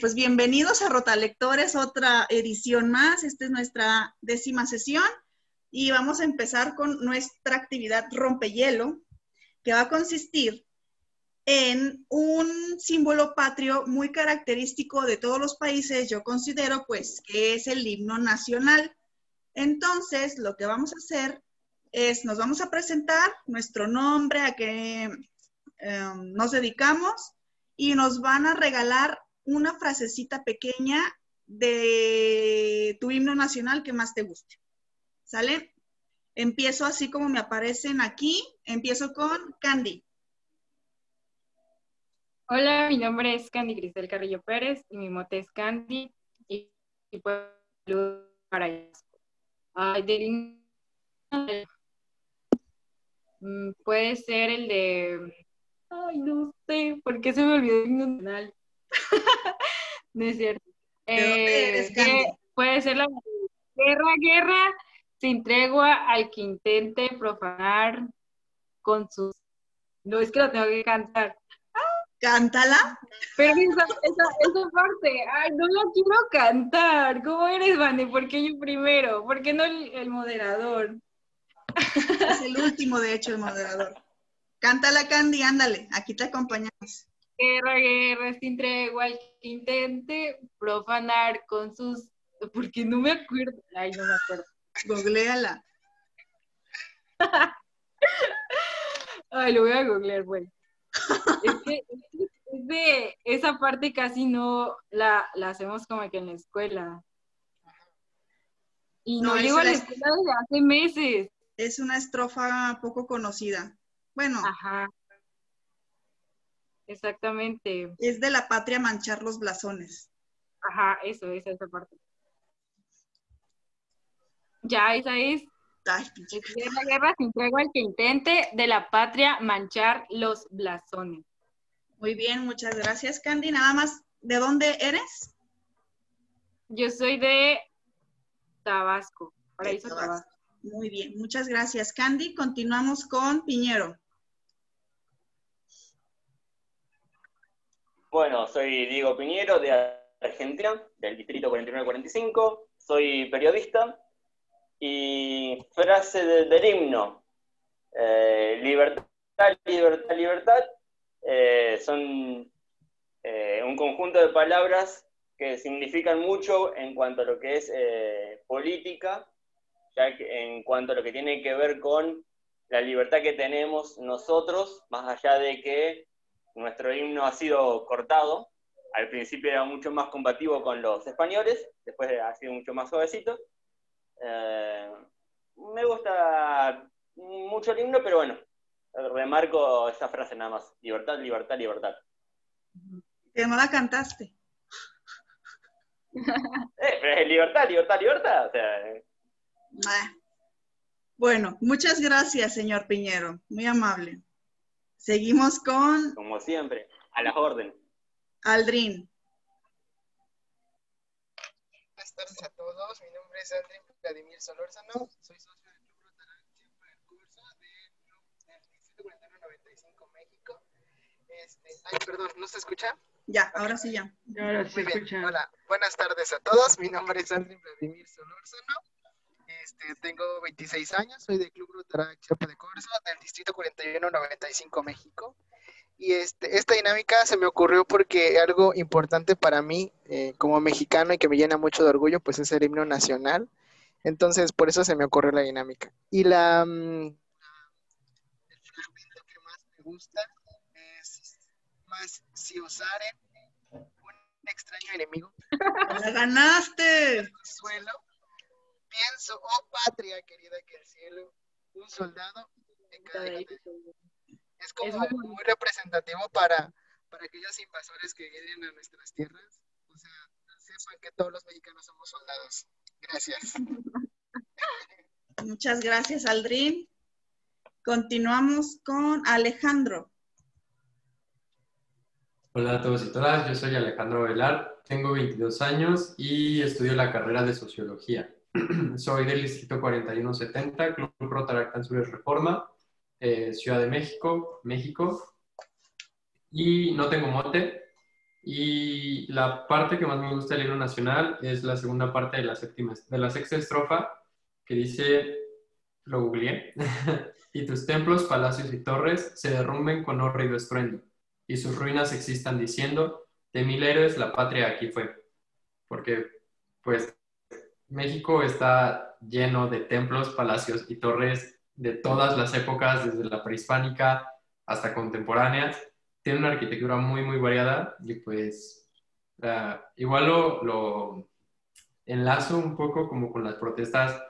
pues bienvenidos a Rotalectores, otra edición más. Esta es nuestra décima sesión y vamos a empezar con nuestra actividad rompehielo, que va a consistir en un símbolo patrio muy característico de todos los países, yo considero pues que es el himno nacional. Entonces, lo que vamos a hacer es, nos vamos a presentar nuestro nombre, a qué em, nos dedicamos y nos van a regalar una frasecita pequeña de tu himno nacional que más te guste. ¿Sale? Empiezo así como me aparecen aquí. Empiezo con Candy. Hola, mi nombre es Candy Cristel Carrillo Pérez y mi mote es Candy y, pues para eso. Ay, mm, puede ser el de Ay, no sé, ¿por qué se me olvidó el himno nacional? no es cierto. Eh, puede ser la guerra, guerra, sin tregua al que intente profanar con sus... No, es que lo tengo que cantar. Cántala. Pero esa, esa, parte, ay, no la quiero cantar. ¿Cómo eres, Vane? ¿Por qué yo primero? ¿Por qué no el moderador? Es el último, de hecho, el moderador. Cántala, Candy, ándale, aquí te acompañamos. Guerra, guerra, sin tregua, el que intente profanar con sus... Porque no me acuerdo. Ay, no me acuerdo. Googleala. Ay, lo voy a googlear, bueno. es que es de esa parte casi no la, la, hacemos como que en la escuela. Y no, no llego a la escuela desde hace meses. Es una estrofa poco conocida. Bueno. Ajá. Exactamente. Es de la patria manchar los blasones. Ajá, eso, esa esa parte. Ya, esa es. Ay, es la guerra sin tregua al que intente de la patria manchar los blasones. Muy bien, muchas gracias, Candy. Nada más, ¿de dónde eres? Yo soy de Tabasco, Paraíso Tabasco. Muy bien, muchas gracias, Candy. Continuamos con Piñero. Bueno, soy Diego Piñero de Argentina, del distrito 4945. Soy periodista y frase del himno. Eh, libertad, libertad, libertad. Eh, son eh, un conjunto de palabras que significan mucho en cuanto a lo que es política ya que en cuanto a lo que tiene que ver con la libertad que tenemos nosotros, más allá de que nuestro himno ha sido cortado, al principio era mucho más combativo con los españoles, después ha sido mucho más suavecito. Eh, me gusta mucho el himno, pero bueno, remarco esa frase nada más, libertad, libertad, libertad. Que no la cantaste. Eh, pero es libertad, libertad, libertad. O sea, bueno, muchas gracias, señor Piñero. Muy amable. Seguimos con... Como siempre, a las órdenes. Aldrin. Buenas tardes a todos. Mi nombre es Aldrin Vladimir Solórzano. Soy socio del Club Rotarancia para el curso del Distrito 4195 México. Este, ay, perdón, ¿no se escucha? Ya, ahora sí ya. Ahora se escucha. Hola, buenas tardes a todos. Mi nombre es Aldrin Vladimir Solórzano. Este, tengo 26 años, soy del Club Rotaract Chiapa de Corzo, del Distrito 4195 México. Y este, esta dinámica se me ocurrió porque algo importante para mí eh, como mexicano y que me llena mucho de orgullo, pues es el himno nacional. Entonces, por eso se me ocurrió la dinámica. Y la, mm, el fragmento que más me gusta es más si osaren un extraño enemigo. ¡La ganaste! Suelo pienso, oh patria querida que el cielo, un soldado en cada Es como muy representativo para, para aquellos invasores que vienen a nuestras tierras. O sea, sepan que todos los mexicanos somos soldados. Gracias. Muchas gracias, Aldrin. Continuamos con Alejandro. Hola a todos y todas, yo soy Alejandro Velar, tengo 22 años y estudio la carrera de Sociología. Soy del Distrito 4170, Club Rotaract Anzures Reforma, eh, Ciudad de México, México. Y no tengo mote, Y la parte que más me gusta del himno nacional es la segunda parte de la, séptima, de la sexta estrofa, que dice, lo googleé, y tus templos, palacios y torres se derrumben con horrido estruendo, y sus ruinas existan diciendo, de mil héroes la patria aquí fue. Porque, pues, México está lleno de templos, palacios y torres de todas las épocas, desde la prehispánica hasta contemporánea. Tiene una arquitectura muy, muy variada y pues igual lo, enlazo un poco como con las protestas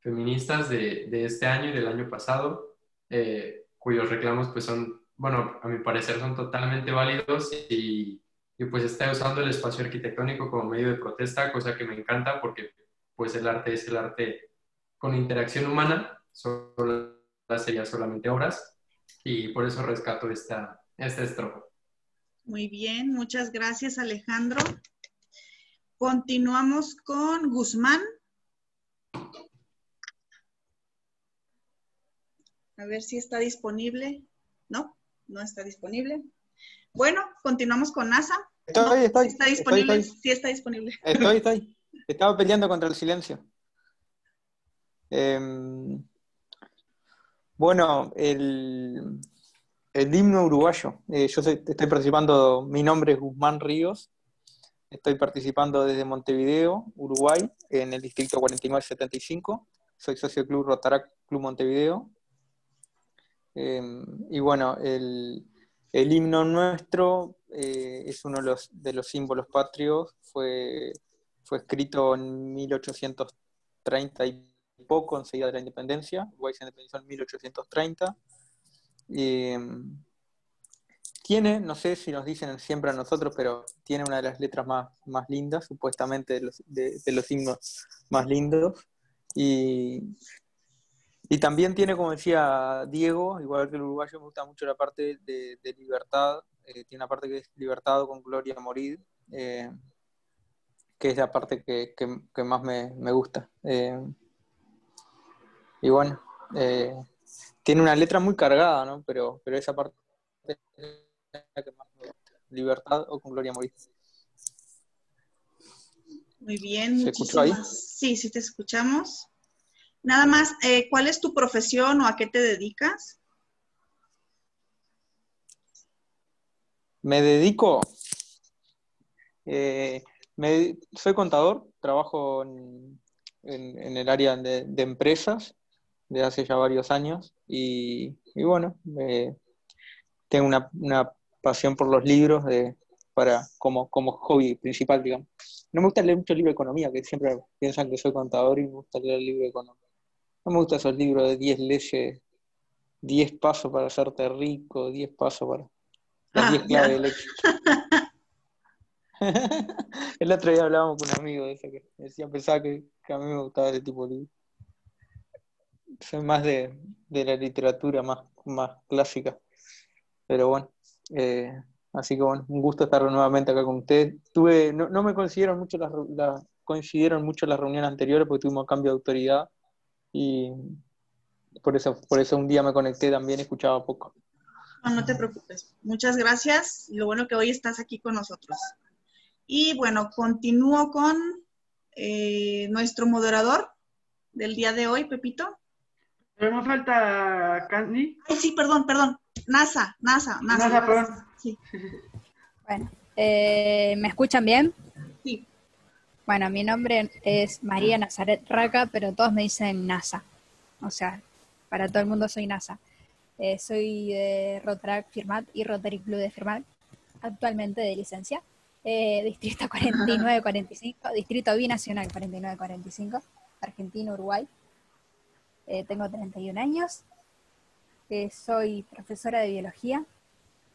feministas de, este año y del año pasado, eh, cuyos reclamos pues son, bueno, a mi parecer son totalmente válidos y, y pues está usando el espacio arquitectónico como medio de protesta, cosa que me encanta porque pues el arte es el arte con interacción humana, solo sería solamente obras, y por eso rescato esta, esta estrofa. Muy bien, muchas gracias Alejandro. Continuamos con Guzmán. A ver si está disponible. No, no está disponible. Bueno, continuamos con NASA. Estoy, estoy. ¿Está disponible? Sí, está disponible. Estoy, estoy. Estaba peleando contra el silencio. Em, bueno, el, himno uruguayo. Eh, yo estoy participando, mi nombre es Guzmán Ríos. Estoy participando desde Montevideo, Uruguay, en el distrito 4975. Soy socio del Club Rotarac Club Montevideo. Em, y bueno, el, himno nuestro eh, es uno de los, de los símbolos patrios. Fue fue escrito en 1830 y poco, enseguida de la independencia. Uruguay se independizó en 1830. Mm, tiene, no sé si nos dicen siempre a nosotros, pero tiene una de las letras más, más lindas, supuestamente de los, de, los himnos más lindos. Y, y, también tiene, como decía Diego, igual que el uruguayo, me gusta mucho la parte de, libertad. Eh, tiene una parte que es libertad con gloria a morir. Eh, que es la parte que, más me, gusta. Eh, y bueno, eh, tiene una letra muy cargada, ¿no? Pero, pero esa parte es la que más me gusta. Libertad o con Gloria Morir. Muy bien. ¿Se escuchó ahí? Sí, sí te escuchamos. Nada más, eh, ¿cuál es tu profesión o a qué te dedicas? Me dedico, soy contador, trabajo en, el área de, empresas desde hace ya varios años y, bueno, tengo una, pasión por los libros de, para, como, como hobby principal, digamos. No me gusta leer mucho libro de economía, que siempre piensan que soy contador y me gusta leer libros de economía. No me gustan esos libros de 10 leyes, 10 pasos para hacerte rico, 10 pasos para las 10 ah, claves del éxito. el otro día hablábamos con un amigo de que decía, pensaba que, a mí me gustaba ese tipo de libros. Soy más de, la literatura más, más clásica. Pero bueno, eh, así que bueno, un gusto estar nuevamente acá con ustedes. Tuve, no, no me coincidieron mucho las, coincidieron mucho las reuniones anteriores porque tuvimos cambio de autoridad y por eso, por eso un día me conecté también, escuchaba poco. No, no te preocupes. Muchas gracias. Lo bueno que hoy estás aquí con nosotros. Y bueno, continúo con eh, nuestro moderador del día de hoy, Pepito. Pero no falta Candy. Ay, sí, perdón, perdón. NASA, NASA, NASA. NASA, perdón. Sí. Bueno, eh, ¿me escuchan bien? Sí. Bueno, mi nombre es María Nazaret Raca, pero todos me dicen NASA. O sea, para todo el mundo soy NASA. Eh, soy de Rotarac Firmat y Rotary Club de Firmat, actualmente de licencia. Eh, distrito 49-45, distrito binacional 49-45, Argentina, Uruguay. Eh, tengo 31 años, eh, soy profesora de biología,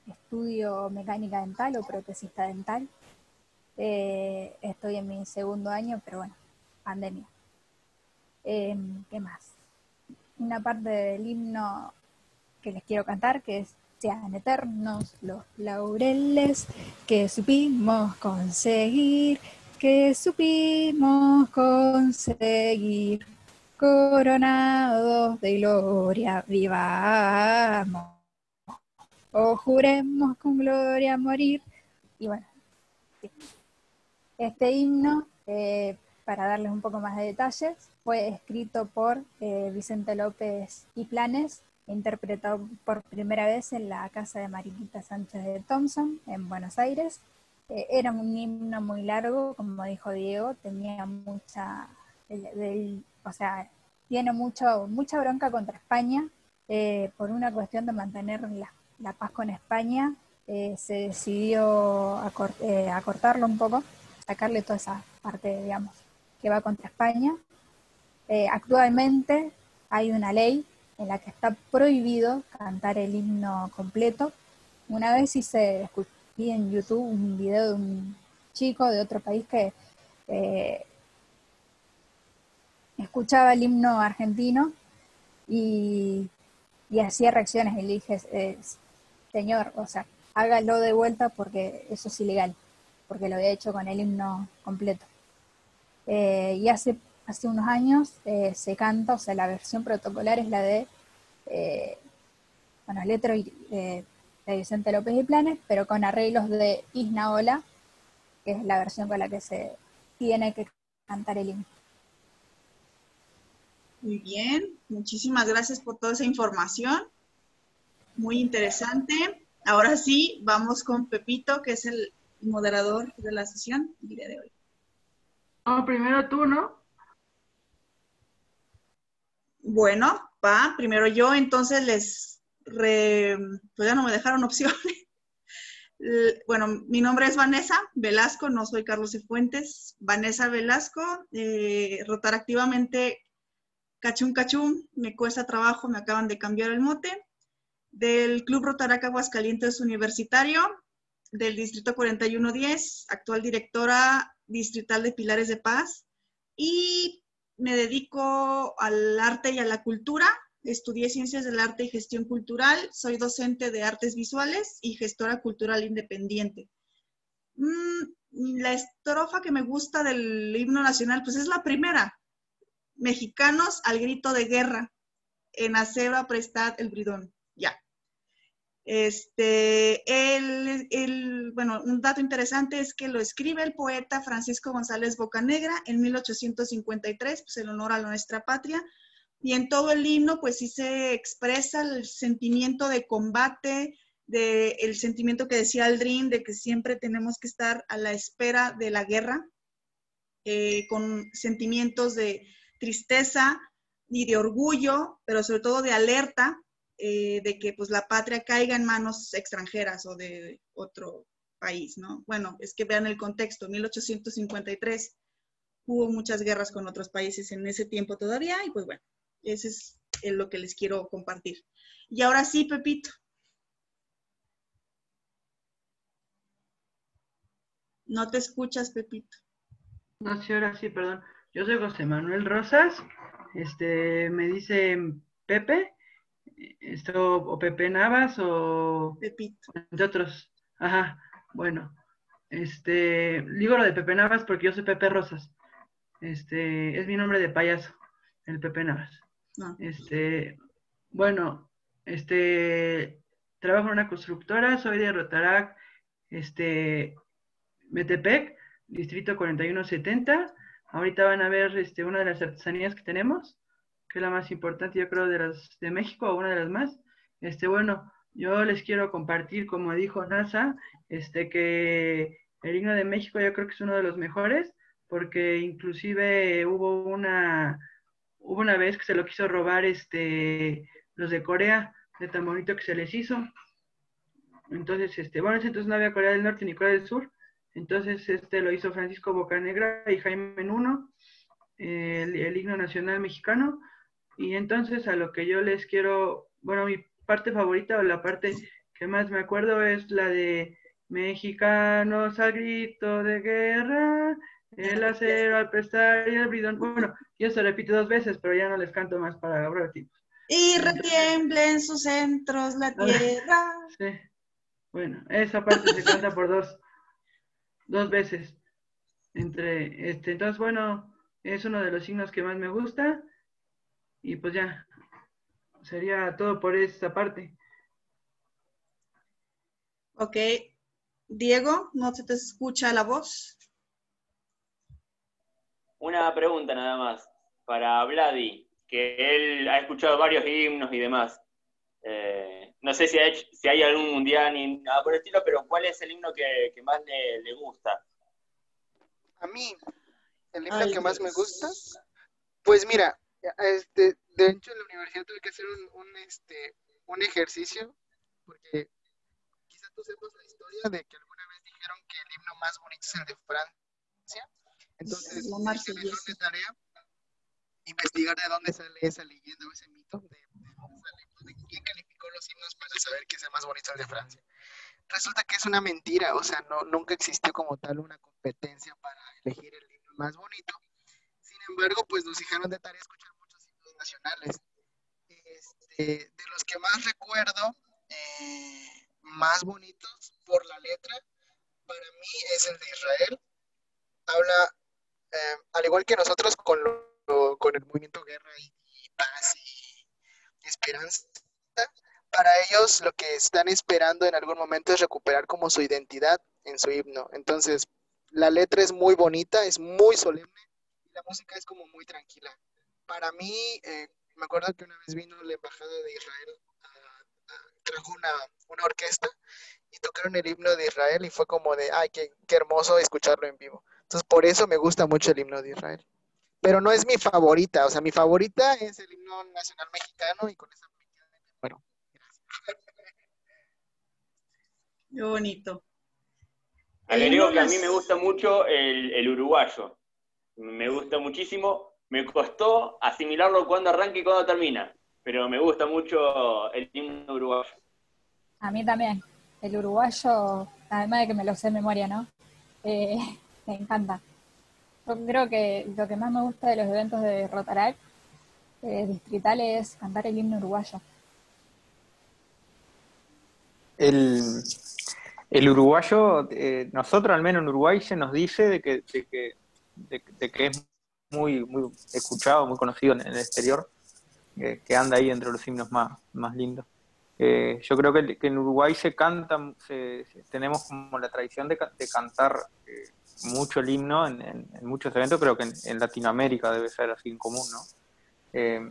estudio mecánica dental o protesista dental. estoy en mi segundo año, pero bueno, pandemia. ¿Qué más? Una parte del himno que les quiero cantar, que es sean eternos los laureles que supimos conseguir, que supimos conseguir. Coronados de gloria vivamos, o juremos con gloria morir. Y bueno. Este himno, eh, para darles un poco más de detalles, fue escrito por eh, Vicente López y Planes, interpretado por primera vez en la casa de Mariquita Sánchez de Thompson, en Buenos Aires. Eh, era un himno muy largo, como dijo Diego, tenía mucha, o sea, tiene mucho, mucha bronca contra España por una cuestión de mantener la paz con España eh, se decidió eh, acortarlo un poco, sacarle toda esa parte, digamos, que va contra España. Eh, actualmente hay una ley en la que está prohibido cantar el himno completo. Una vez hice, vi en YouTube un video de un chico de otro país que escuchaba el himno argentino y, y hacía reacciones y le dije, señor, o sea, hágalo de vuelta porque eso es ilegal, porque lo había hecho con el himno completo. Eh, y hace, hace unos años eh, se canta, o sea, la versión protocolar es la de, eh, bueno, letra de Vicente López y Planes, pero con arreglos de Isnaola, que es la versión con la que se tiene que cantar el himno. Muy bien, muchísimas gracias por toda esa información. Muy interesante. Ahora sí, vamos con Pepito, que es el moderador de la sesión el día de hoy. No, primero tú, ¿no? Bueno, va, primero yo, entonces les, pues ya no me dejaron opciones. bueno, mi nombre es Vanessa Velasco, no soy Carlos Fuentes. Vanessa Velasco, eh, rotar activamente cachum cachum, me cuesta trabajo, me acaban de cambiar el mote del Club Rotaraca Aguascalientes Universitario, del Distrito 4110, actual directora distrital de Pilares de Paz, y me dedico al arte y a la cultura. Estudié Ciencias del Arte y Gestión Cultural, soy docente de artes visuales y gestora cultural independiente. Mm, la estrofa que me gusta del himno nacional, pues es la primera. Mexicanos al grito de guerra, en aceba prestad el bridón. Este, el, bueno, un dato interesante es que lo escribe el poeta Francisco González Bocanegra en 1853, pues en honor a nuestra patria, y en todo el himno pues sí se expresa el sentimiento de combate, de el sentimiento que decía Aldrin, de que siempre tenemos que estar a la espera de la guerra, eh, con sentimientos de tristeza y de orgullo, pero sobre todo de alerta, eh, de que pues la patria caiga en manos extranjeras o de otro país, ¿no? Bueno, es que vean el contexto, 1853 hubo muchas guerras con otros países en ese tiempo todavía y pues bueno, ese es lo que les quiero compartir. Y ahora sí, Pepito. No te escuchas, Pepito. No, sí, ahora sí, perdón. Yo soy José Manuel Rosas. Este, me dice Pepe esto, o Pepe Navas o Pepito. De otros. Ajá, bueno. Este, digo lo de Pepe Navas porque yo soy Pepe Rosas. Este, es mi nombre de payaso, el Pepe Navas. Ah. Este, bueno, este, trabajo en una constructora, soy de Rotarac, este, Metepec, distrito 4170. Ahorita van a ver este, una de las artesanías que tenemos que es la más importante, yo creo, de las de México, una de las más. Este, bueno, yo les quiero compartir, como dijo NASA, este, que el himno de México yo creo que es uno de los mejores, porque inclusive hubo una, hubo una vez que se lo quiso robar este, los de Corea, de tan bonito que se les hizo. Entonces, este, bueno, entonces no había Corea del Norte ni Corea del Sur. Entonces, este lo hizo Francisco Bocanegra y Jaime Nuno, el, el himno nacional mexicano. Y entonces a lo que yo les quiero, bueno, mi parte favorita o la parte que más me acuerdo es la de mexicanos al grito de guerra, el acero al prestar y el bridón. Bueno, yo se repito dos veces, pero ya no les canto más para ahorrar tiempo. Y retiemble en sus centros la tierra. Sí. Bueno, esa parte se canta por dos, dos veces. Entre, este, entonces, bueno, es uno de los signos que más me gusta. Y pues ya, sería todo por esta parte. Ok, Diego, no se te escucha la voz. Una pregunta nada más para Vladi, que él ha escuchado varios himnos y demás. Eh, no sé si, si, hay algún mundial ni nada por el estilo, pero ¿cuál es el himno que, más le, gusta? A mí, el himno que más me gusta, pues mira, este, de hecho en la universidad tuve que hacer un, este, un ejercicio, porque quizá tú sepas la historia de que alguna vez dijeron que el himno más bonito es el de Francia. Entonces, la de tarea investigar de dónde sale esa leyenda o ese mito, de, de, quién calificó los himnos para saber que es el más bonito el de Francia. Resulta que es una mentira, o sea, no, nunca existió como tal una competencia para elegir el himno más bonito. Sin embargo, pues nos dejaron de tarea escuchar muchos himnos nacionales. Este, de los que más recuerdo, eh, más bonitos por la letra, para mí es el de Israel. Habla, eh, al igual que nosotros, con lo con el movimiento Guerra y, Paz y Esperanza, para ellos lo que están esperando en algún momento es recuperar como su identidad en su himno. Entonces, la letra es muy bonita, es muy solemne y la música es como muy tranquila. Para mí, eh, me acuerdo que una vez vino la embajada de Israel, trajo una, una, orquesta y tocaron el himno de Israel y fue como de, ay, qué, qué hermoso escucharlo en vivo. Entonces, por eso me gusta mucho el himno de Israel pero no es mi favorita. O sea, mi favorita es el himno nacional mexicano y con esa bueno, Qué bonito. Que a mí me gusta mucho el, uruguayo. Me gusta muchísimo. Me costó asimilarlo cuando arranca y cuando termina, pero me gusta mucho el himno uruguayo. A mí también. El uruguayo, además de que me lo sé de memoria, ¿no? Eh, me encanta. Yo creo que lo que más me gusta de los eventos de Rotarac eh, distrital es cantar el himno uruguayo. El, uruguayo, eh, nosotros al menos en Uruguay se nos dice de que, de que, es muy, muy escuchado, muy conocido en, el exterior, que anda ahí entre los himnos más, más lindos. Eh, yo creo que, en Uruguay se canta, tenemos como la tradición de, cantar eh, mucho el himno en, muchos eventos, creo que en, Latinoamérica debe ser así en común, ¿no? Eh,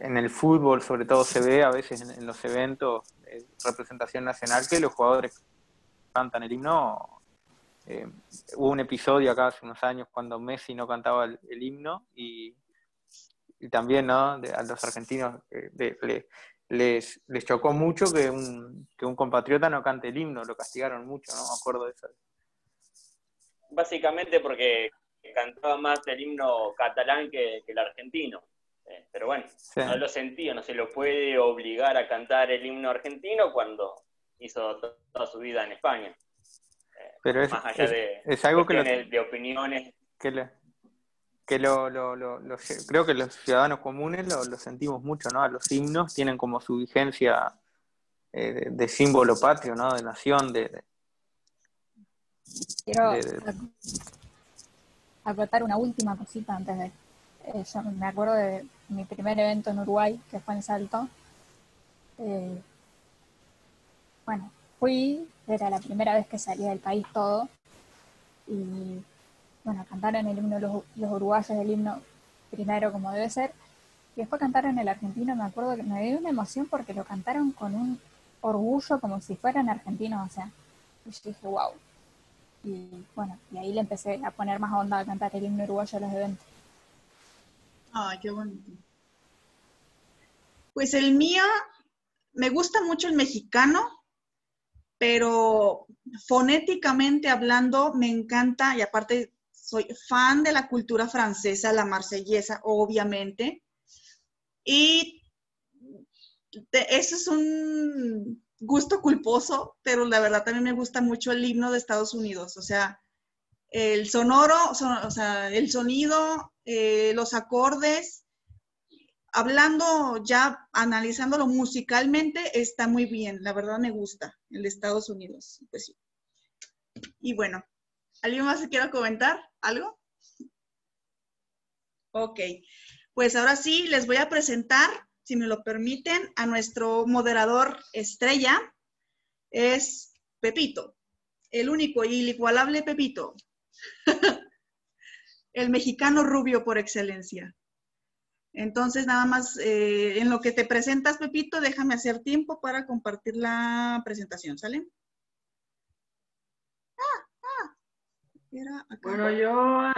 en el fútbol sobre todo se ve a veces en, los eventos representación nacional que los jugadores cantan el himno. Eh, hubo un episodio acá hace unos años cuando Messi no cantaba el, himno y, también ¿no? a los argentinos eh, les, les chocó mucho que un, que un compatriota no cante el himno, lo castigaron mucho, ¿no? Me acuerdo de eso básicamente porque cantaba más el himno catalán que, el argentino. Eh, pero bueno, no lo sentía, no se lo puede obligar a cantar el himno argentino cuando hizo toda su vida en España. Pero es, más allá de, algo que de opiniones. Que, que lo, creo que los ciudadanos comunes lo, sentimos mucho, ¿no? Los himnos tienen como su vigencia eh, de, símbolo patrio, ¿no? De nación, de Quiero acotar una última cosita antes de... Eh, yo me acuerdo de mi primer evento en Uruguay, que fue en Salto. Eh, bueno, fui, era la primera vez que salía del país todo. Y bueno, cantaron el himno los, los uruguayos, el himno primero como debe ser. Y después cantaron el argentino, me acuerdo que me dio una emoción porque lo cantaron con un orgullo como si fueran argentinos, o sea, y yo dije, wow, y bueno, y ahí le empecé a poner más onda a cantar el himno uruguayo a los eventos. Ay, qué bonito. Pues el mío, me gusta mucho el mexicano, pero fonéticamente hablando me encanta y aparte soy fan de la cultura francesa, la marsellesa, obviamente. Y eso es un gusto culposo, pero la verdad también me gusta mucho el himno de Estados Unidos, o sea, el sonoro, o sea, el sonido, eh, los acordes, hablando ya, analizándolo musicalmente, está muy bien, la verdad me gusta el Estados Unidos, pues sí. Y bueno, ¿alguien más se quiere comentar algo? Ok, pues ahora sí les voy a presentar si me lo permiten, a nuestro moderador estrella, es Pepito. el único y el igualable Pepito. el mexicano rubio por excelencia. Entonces, nada más, eh, en lo que te presentas, Pepito, déjame hacer tiempo para compartir la presentación, ¿sale? Ah, ah. Bueno, yo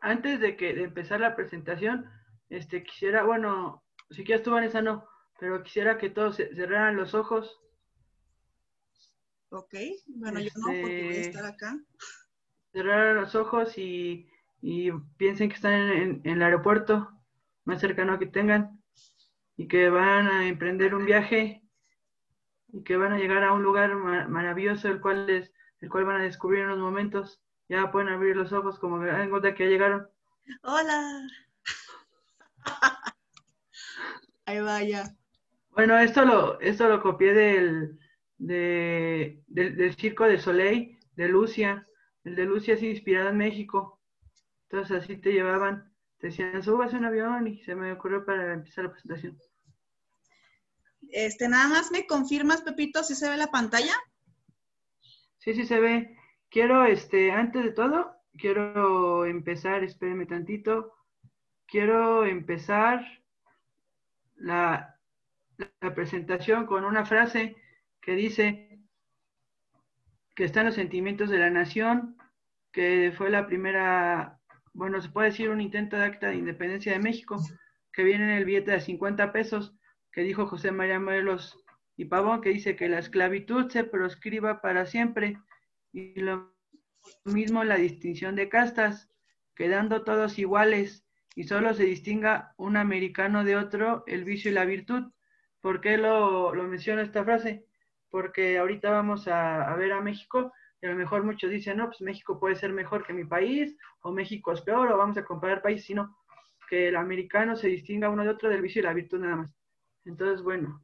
antes de que de empezar la presentación, este quisiera, bueno, si quieres tú, Vanessa, no, pero quisiera que todos cerraran los ojos. Ok, bueno, yo no, porque voy a este, estar acá. Cerrar los ojos y, piensen que están en, el aeropuerto más cercano que tengan y que van a emprender un viaje y que van a llegar a un lugar maravilloso el cual es, el cual van a descubrir en unos momentos. Ya pueden abrir los ojos como que en cuenta que ya llegaron. Hola. Ahí vaya. Bueno, esto lo, esto lo copié del, del, Circo de Soleil de Lucia. El de Lucia es inspirado en México. Entonces así te llevaban, decían, subas un avión y se me ocurrió para empezar la presentación. Este, nada más me confirmas, Pepito, si se ve la pantalla. Sí, sí se ve. Quiero, este, antes de todo, quiero empezar, espérenme tantito. Quiero empezar la, la presentación con una frase que dice que están los sentimientos de la nación, que fue la primera, bueno, se puede decir un intento de acta de independencia de México, que viene en el billete de 50 pesos, que dijo José María Morelos y Pavón, que dice que la esclavitud se proscriba para siempre, y lo mismo la distinción de castas, quedando todos iguales, y solo se distinga un americano de otro el vicio y la virtud. ¿Por qué lo, lo menciona esta frase? porque ahorita vamos a, ver a México y a lo mejor muchos dicen, no, pues México puede ser mejor que mi país, o México es peor, o vamos a comparar países, sino que el americano se distinga uno de otro del vicio y la virtud nada más. Entonces, bueno.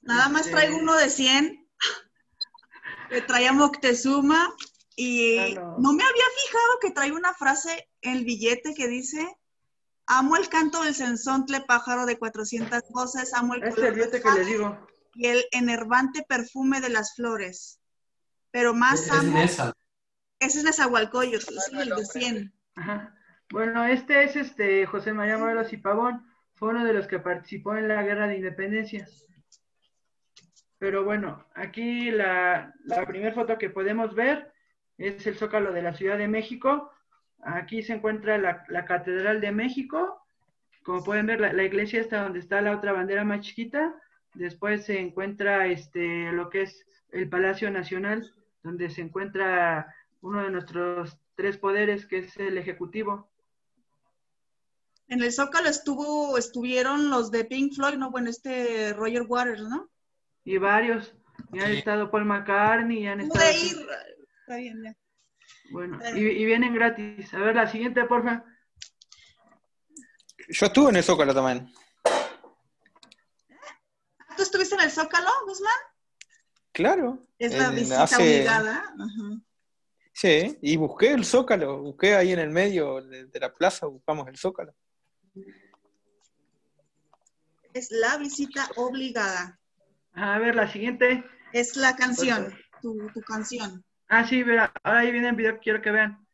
Nada más este, traigo uno de 100, que traía Moctezuma, y ah, no. me había fijado que trae una frase en el billete que dice, amo el canto del sensontle pájaro de 400 voces, amo el... Es el billete que le digo y el enervante perfume de las flores. Pero más es, amo... Ese es Nezahualcóyotl, es el de 100. Bueno, este es este José María Morelos y Pavón, fue uno de los que participó en la Guerra de Independencia. Pero bueno, aquí la, la primera foto que podemos ver es el zócalo de la Ciudad de México. Aquí se encuentra la, la Catedral de México. Como pueden ver, la, la iglesia está donde está la otra bandera más chiquita Después se encuentra este, lo que es el Palacio Nacional, donde se encuentra uno de nuestros tres poderes, que es el Ejecutivo. En el Zócalo estuvo, estuvieron los de Pink Floyd, ¿no? Bueno, este Roger Waters, ¿no? Y varios. Y han estado Paul McCartney, y han estado... Ir. Está bien, ya. Bueno, Y, y, vienen gratis. A ver, la siguiente, porfa. Yo estuve en el Zócalo también. ¿Tú estuviste en el Zócalo, Guzmán? Claro. Es la visita obligada. Sí, y busqué el Zócalo, busqué ahí en el medio de, la plaza, buscamos el Zócalo. Es la visita obligada. A ver, la siguiente. Es la canción, tu, canción. Ah, sí, verá, ahora ahí viene el video que quiero que vean.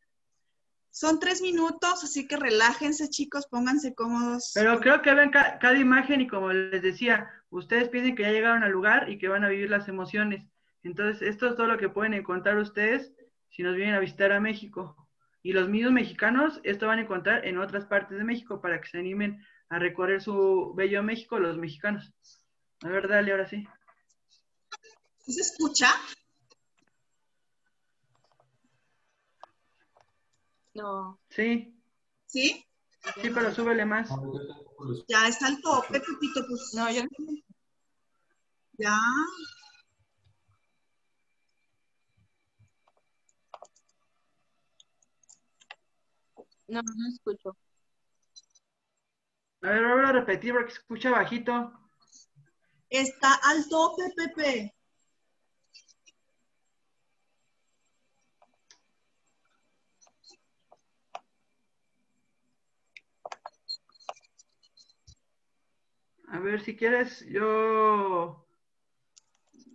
Son tres minutos, así que relájense, chicos, pónganse cómodos. Pero creo que ven cada imagen y como les decía, ustedes piensen que ya llegaron al lugar y que van a vivir las emociones. Entonces, esto es todo lo que pueden encontrar ustedes si nos vienen a visitar a México. Y los mismos mexicanos, esto van a encontrar en otras partes de México para que se animen a recorrer su bello México los mexicanos. A ver, dale, ahora sí. ¿Se escucha? No. Sí. ¿Sí? Sí, pero súbele más. Ya está el tope, Pepito, pues. No, yo Ya. No, no escucho. A ver, voy a repetir porque se escucha bajito. Está al tope, Pepe. A ver, si quieres, yo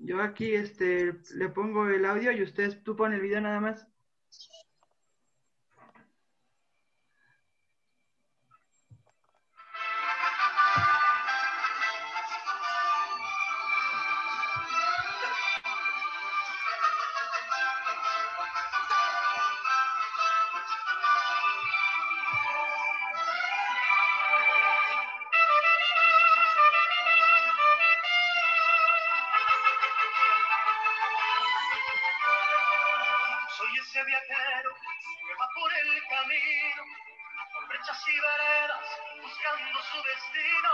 Yo aquí este, le pongo el audio y ustedes, tú pones el video nada más. Viajero que va por el camino, por brechas y veredas, buscando su destino.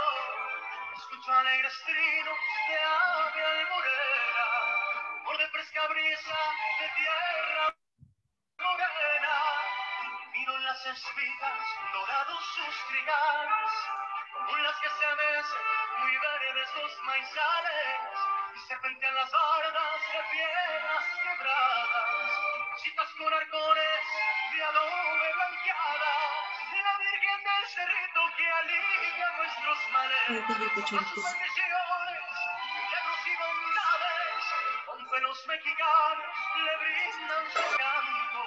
Escucho alegres trinos de ave alborera, por de fresca brisa de tierra morena. Miro en las espigas dorados sus trigales, como las que se mecen muy verdes los maizales, y serpentean las bardas los mexicanos le brindan su canto,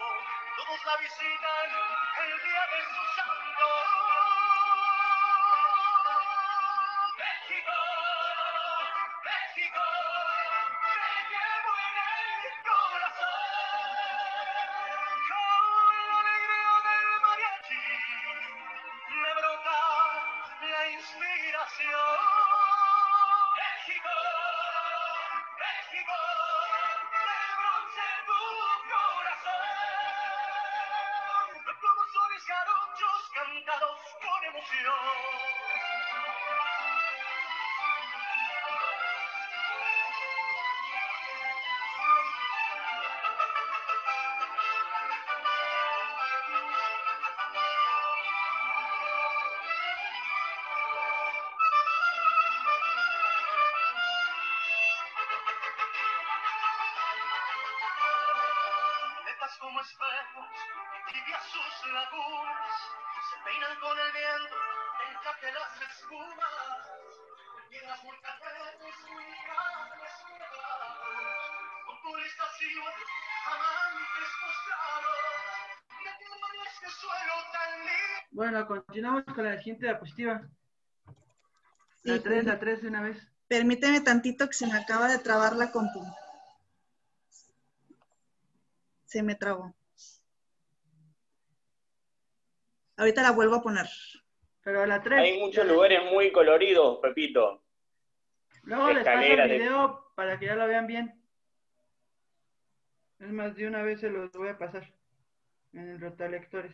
todos la visitan Bueno, continuamos con la siguiente diapositiva. Sí, La 3, sí. la 3 de una vez. Permíteme tantito que se me acaba de trabar la compu. Se me trabó. Ahorita la vuelvo a poner. Pero la 3. Hay muchos lugares muy coloridos, Pepito. Luego les paso el escalera de- video para que ya lo vean bien. Es más, de una vez se los voy a pasar en el rotalectores.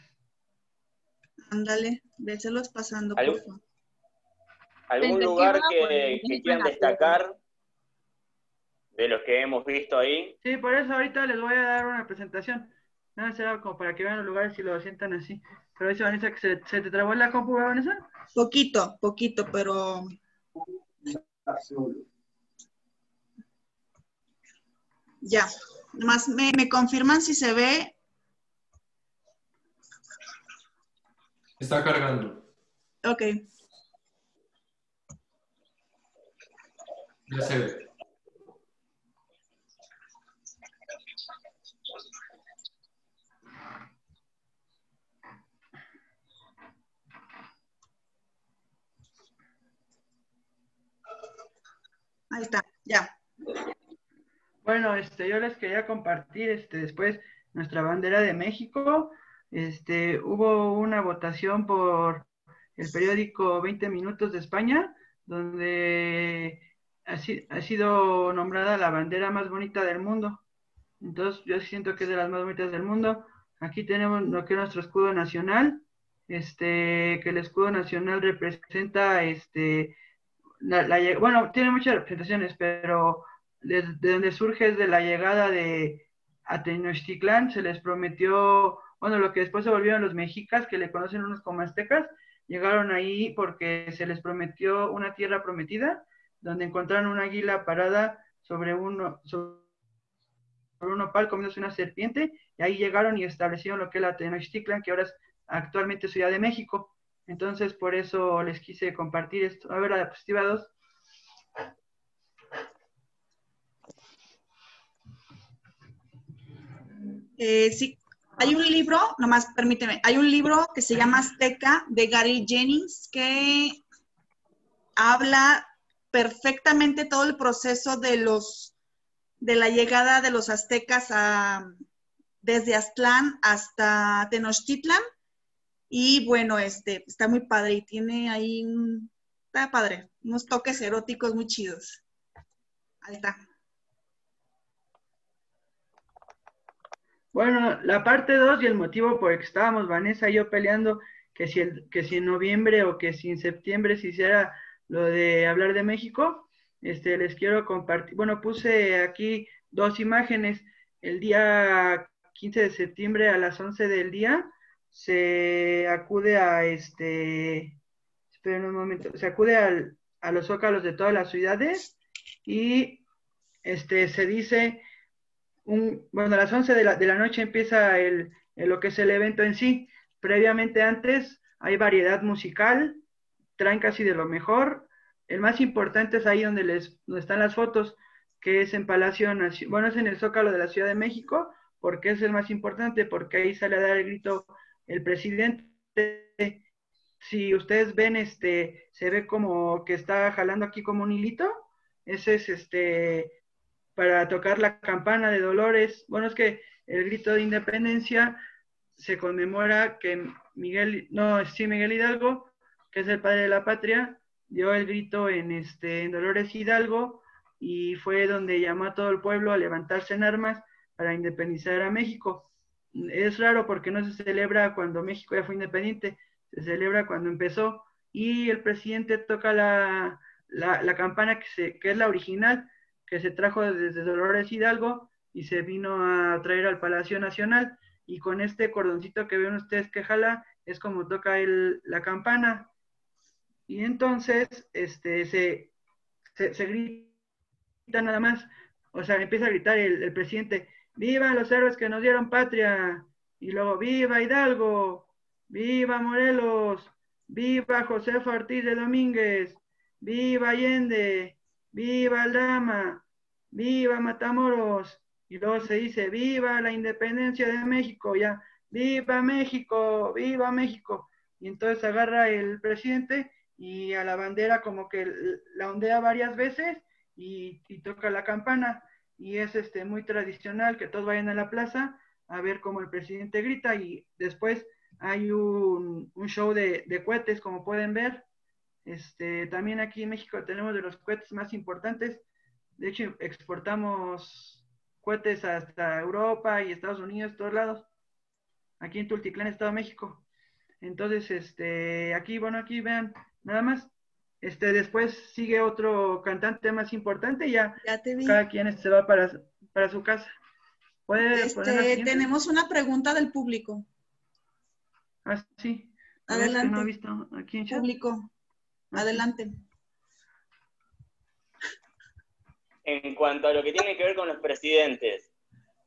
Ándale, véselos pasando, ¿Algo? por favor. ¿Algún Desde lugar que, quieran destacar de los que hemos visto ahí? Sí, por eso ahorita les voy a dar una presentación. Nada, será como para que vean los lugares y lo sientan así. Pero dice Vanessa que se, se te trabó la compu, ¿verdad, Vanessa? Poquito, poquito, pero ya. Nomás me, me confirman si se ve. Está cargando. Ok. Ya se ve. Ahí está, ya. Bueno, este, yo les quería compartir este, después nuestra bandera de México. Este, hubo una votación por el periódico 20 Minutos de España, donde ha, si- ha sido nombrada la bandera más bonita del mundo. Entonces, yo siento que es de las más bonitas del mundo. Aquí tenemos lo que es nuestro escudo nacional, este, que el escudo nacional representa, este, la, bueno, tiene muchas representaciones, pero de, de donde surge es de la llegada de a Tenochtitlán, se les prometió, bueno, lo que después se volvieron los mexicas, que le conocen unos como aztecas, llegaron ahí porque se les prometió una tierra prometida, donde encontraron una águila parada sobre, uno, sobre un opal comiéndose una serpiente, y ahí llegaron y establecieron lo que es la Tenochtitlan, que ahora es actualmente Ciudad de México. Entonces, por eso les quise compartir esto. A ver, la diapositiva 2. Eh, sí, hay un libro, nomás permíteme, hay un libro que se llama Azteca de Gary Jennings que habla perfectamente todo el proceso de los de la llegada de los aztecas a, desde Aztlán hasta Tenochtitlan. Y bueno, este está muy padre y tiene ahí está padre, unos toques eróticos muy chidos. Ahí está. Bueno, la parte 2 y el motivo por el que estábamos Vanessa y yo peleando, que si, que si en noviembre o que si en septiembre se hiciera lo de hablar de México, este, les quiero compartir, bueno, puse aquí dos imágenes. El día 15 de septiembre a las 11 del día se acude a este, esperen un momento, se acude a los zócalos de todas las ciudades y este, se dice bueno, a las 11 de la, noche empieza lo que es el evento en sí. Previamente antes hay variedad musical, traen casi de lo mejor. El más importante es ahí donde, les, donde están las fotos, que es en Palacio Nacional, bueno, es en el Zócalo de la Ciudad de México, porque es el más importante, porque ahí sale a dar el grito el presidente. Si ustedes ven, este, se ve como que está jalando aquí como un hilito, ese es este para tocar la campana de Dolores. Bueno, es que el grito de independencia se conmemora que Miguel, no, sí, Miguel Hidalgo, que es el padre de la patria, dio el grito en, este, en Dolores Hidalgo y fue donde llamó a todo el pueblo a levantarse en armas para independizar a México. Es raro porque no se celebra cuando México ya fue independiente, se celebra cuando empezó y el presidente toca la, la, campana que, se, que es la original, que se trajo desde Dolores Hidalgo y se vino a traer al Palacio Nacional. Y con este cordoncito que ven ustedes que jala, es como toca el, la campana. Y entonces este, se, se, grita nada más, o sea, empieza a gritar el, el presidente, viva los héroes que nos dieron patria, y luego viva Hidalgo, viva Morelos, viva José Ortiz de Domínguez, viva Allende, viva el drama, viva Matamoros, y luego se dice, viva la independencia de México, ya, viva México, viva México. Y entonces agarra el presidente y a la bandera como que la ondea varias veces y, toca la campana. Y es este muy tradicional que todos vayan a la plaza a ver cómo el presidente grita y después hay un, show de, de cohetes, como pueden ver, este, también aquí en México tenemos de los cohetes más importantes. De hecho, exportamos cohetes hasta Europa y Estados Unidos, todos lados. Aquí en Tultitlán, Estado de México. Entonces, este, aquí, bueno, aquí vean, nada más. Este, después sigue otro cantante más importante, ya, ya cada quien se va para, para su casa. Este, tenemos una pregunta del público. Ah, sí. Adelante. no he visto aquí en chat. Público. Adelante. En cuanto a lo que tiene que ver con los presidentes,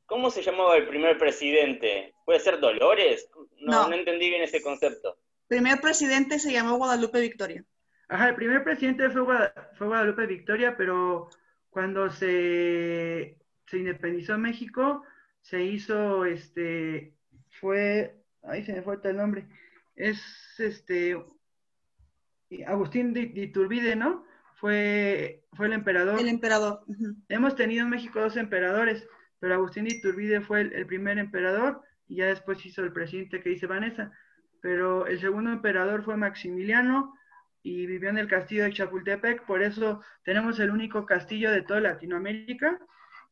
¿cómo se llamaba el primer presidente? ¿Puede ser Dolores? No, no, entendí bien ese concepto. Primer presidente se llamó Guadalupe Victoria. Ajá, el primer presidente fue, Guadalupe Victoria, pero cuando se, se independizó México, se hizo, este, fue, ahí se me falta el nombre, es este Agustín de, Iturbide, ¿no? Fue, fue el emperador. El emperador. Hemos tenido en México dos emperadores, pero Agustín de Iturbide fue el, primer emperador y ya después hizo el presidente que dice Vanessa. Pero el segundo emperador fue Maximiliano y vivió en el castillo de Chapultepec, por eso tenemos el único castillo de toda Latinoamérica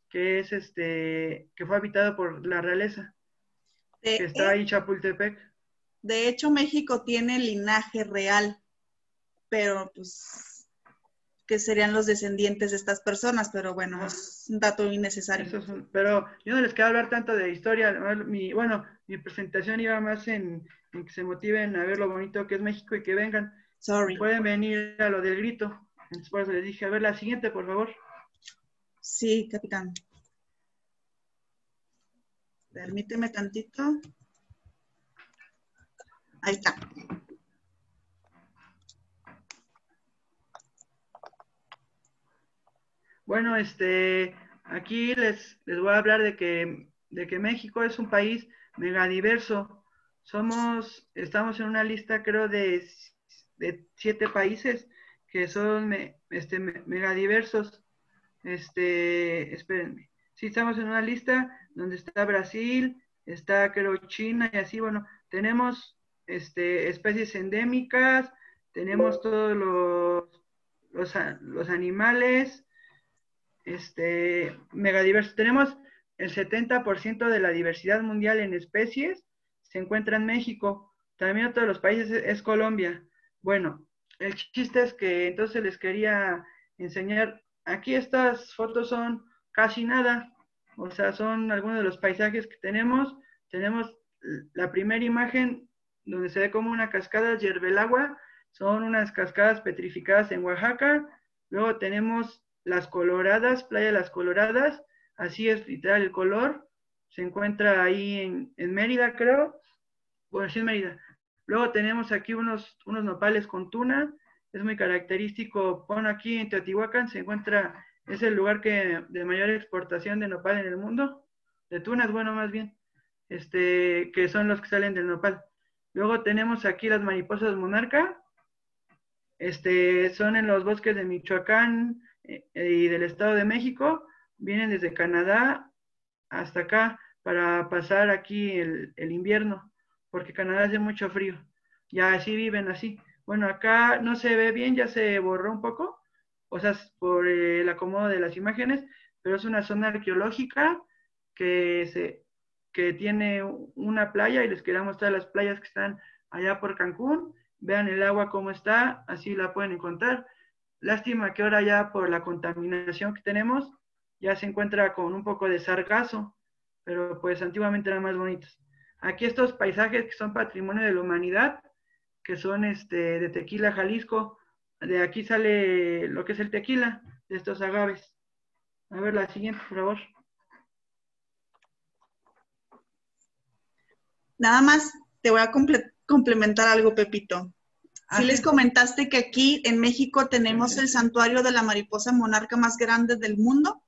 que es este que fue habitado por la realeza. que está ahí Chapultepec. De hecho, México tiene linaje real pero pues que serían los descendientes de estas personas, pero bueno, es un dato innecesario. pero yo no les quiero hablar tanto de historia, mi, bueno, mi presentación iba más en, que se motiven a ver lo bonito que es México y que vengan. Sorry. Pueden venir a lo del grito. Entonces les dije, a ver la siguiente, por favor. Sí, capitán. Permíteme tantito. Ahí está. Bueno, este, aquí les, les voy a hablar de que de que México es un país megadiverso. Somos, estamos en una lista creo de, de siete países que son este, megadiversos. Este, espérenme. Sí, estamos en una lista donde está Brasil, está creo China y así, bueno, tenemos este, especies endémicas, tenemos todos los, los, los animales, este, megadiversos. Tenemos el 70% de la diversidad mundial en especies se encuentra en México. También otro de los países es, Colombia. Bueno, el chiste es que entonces les quería enseñar. Aquí estas fotos son casi nada. O sea, son algunos de los paisajes que tenemos. Tenemos la primera imagen donde se ve como una cascada, agua Son unas cascadas petrificadas en Oaxaca. Luego tenemos las Coloradas, Playa Las Coloradas, así es literal el color, se encuentra ahí en, Mérida, creo, bueno, sí en Mérida. Luego tenemos aquí unos, unos nopales con tuna, es muy característico, bueno, aquí en Teotihuacán se encuentra, es el lugar que de mayor exportación de nopal en el mundo, de tunas, bueno, más bien, este, que son los que salen del nopal. Luego tenemos aquí las mariposas monarca, este, son en los bosques de Michoacán, y del Estado de México vienen desde Canadá hasta acá para pasar aquí el, invierno, porque Canadá hace mucho frío. Ya así viven así. Bueno, acá no se ve bien, ya se borró un poco, o sea, por el acomodo de las imágenes, pero es una zona arqueológica que, se, que tiene una playa y les quería mostrar las playas que están allá por Cancún. Vean el agua cómo está, así la pueden encontrar. Lástima que ahora ya por la contaminación que tenemos, ya se encuentra con un poco de sargazo, pero pues antiguamente eran más bonitos. Aquí estos paisajes que son patrimonio de la humanidad, que son este, de Tequila, Jalisco, de aquí sale lo que es el tequila, de estos agaves. A ver la siguiente, por favor. Nada más te voy a complementar algo, Pepito. Sí les comentaste que aquí en México tenemos el santuario de la mariposa monarca más grande del mundo.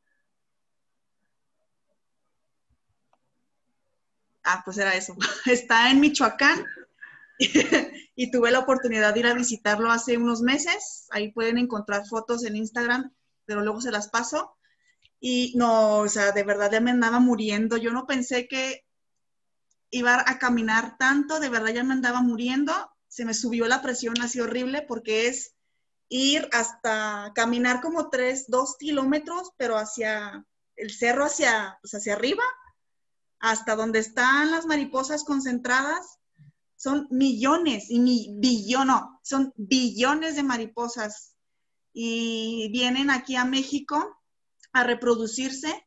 Ah, pues era eso. Está en Michoacán y tuve la oportunidad de ir a visitarlo hace unos meses. Ahí pueden encontrar fotos en Instagram, pero luego se las paso. Y no, o sea, de verdad ya me andaba muriendo. Yo no pensé que iba a caminar tanto, de verdad ya me andaba muriendo se me subió la presión así horrible porque es ir hasta caminar como tres, dos kilómetros, pero hacia el cerro, hacia, pues hacia arriba, hasta donde están las mariposas concentradas. Son millones y mi billón, no, son billones de mariposas y vienen aquí a México a reproducirse.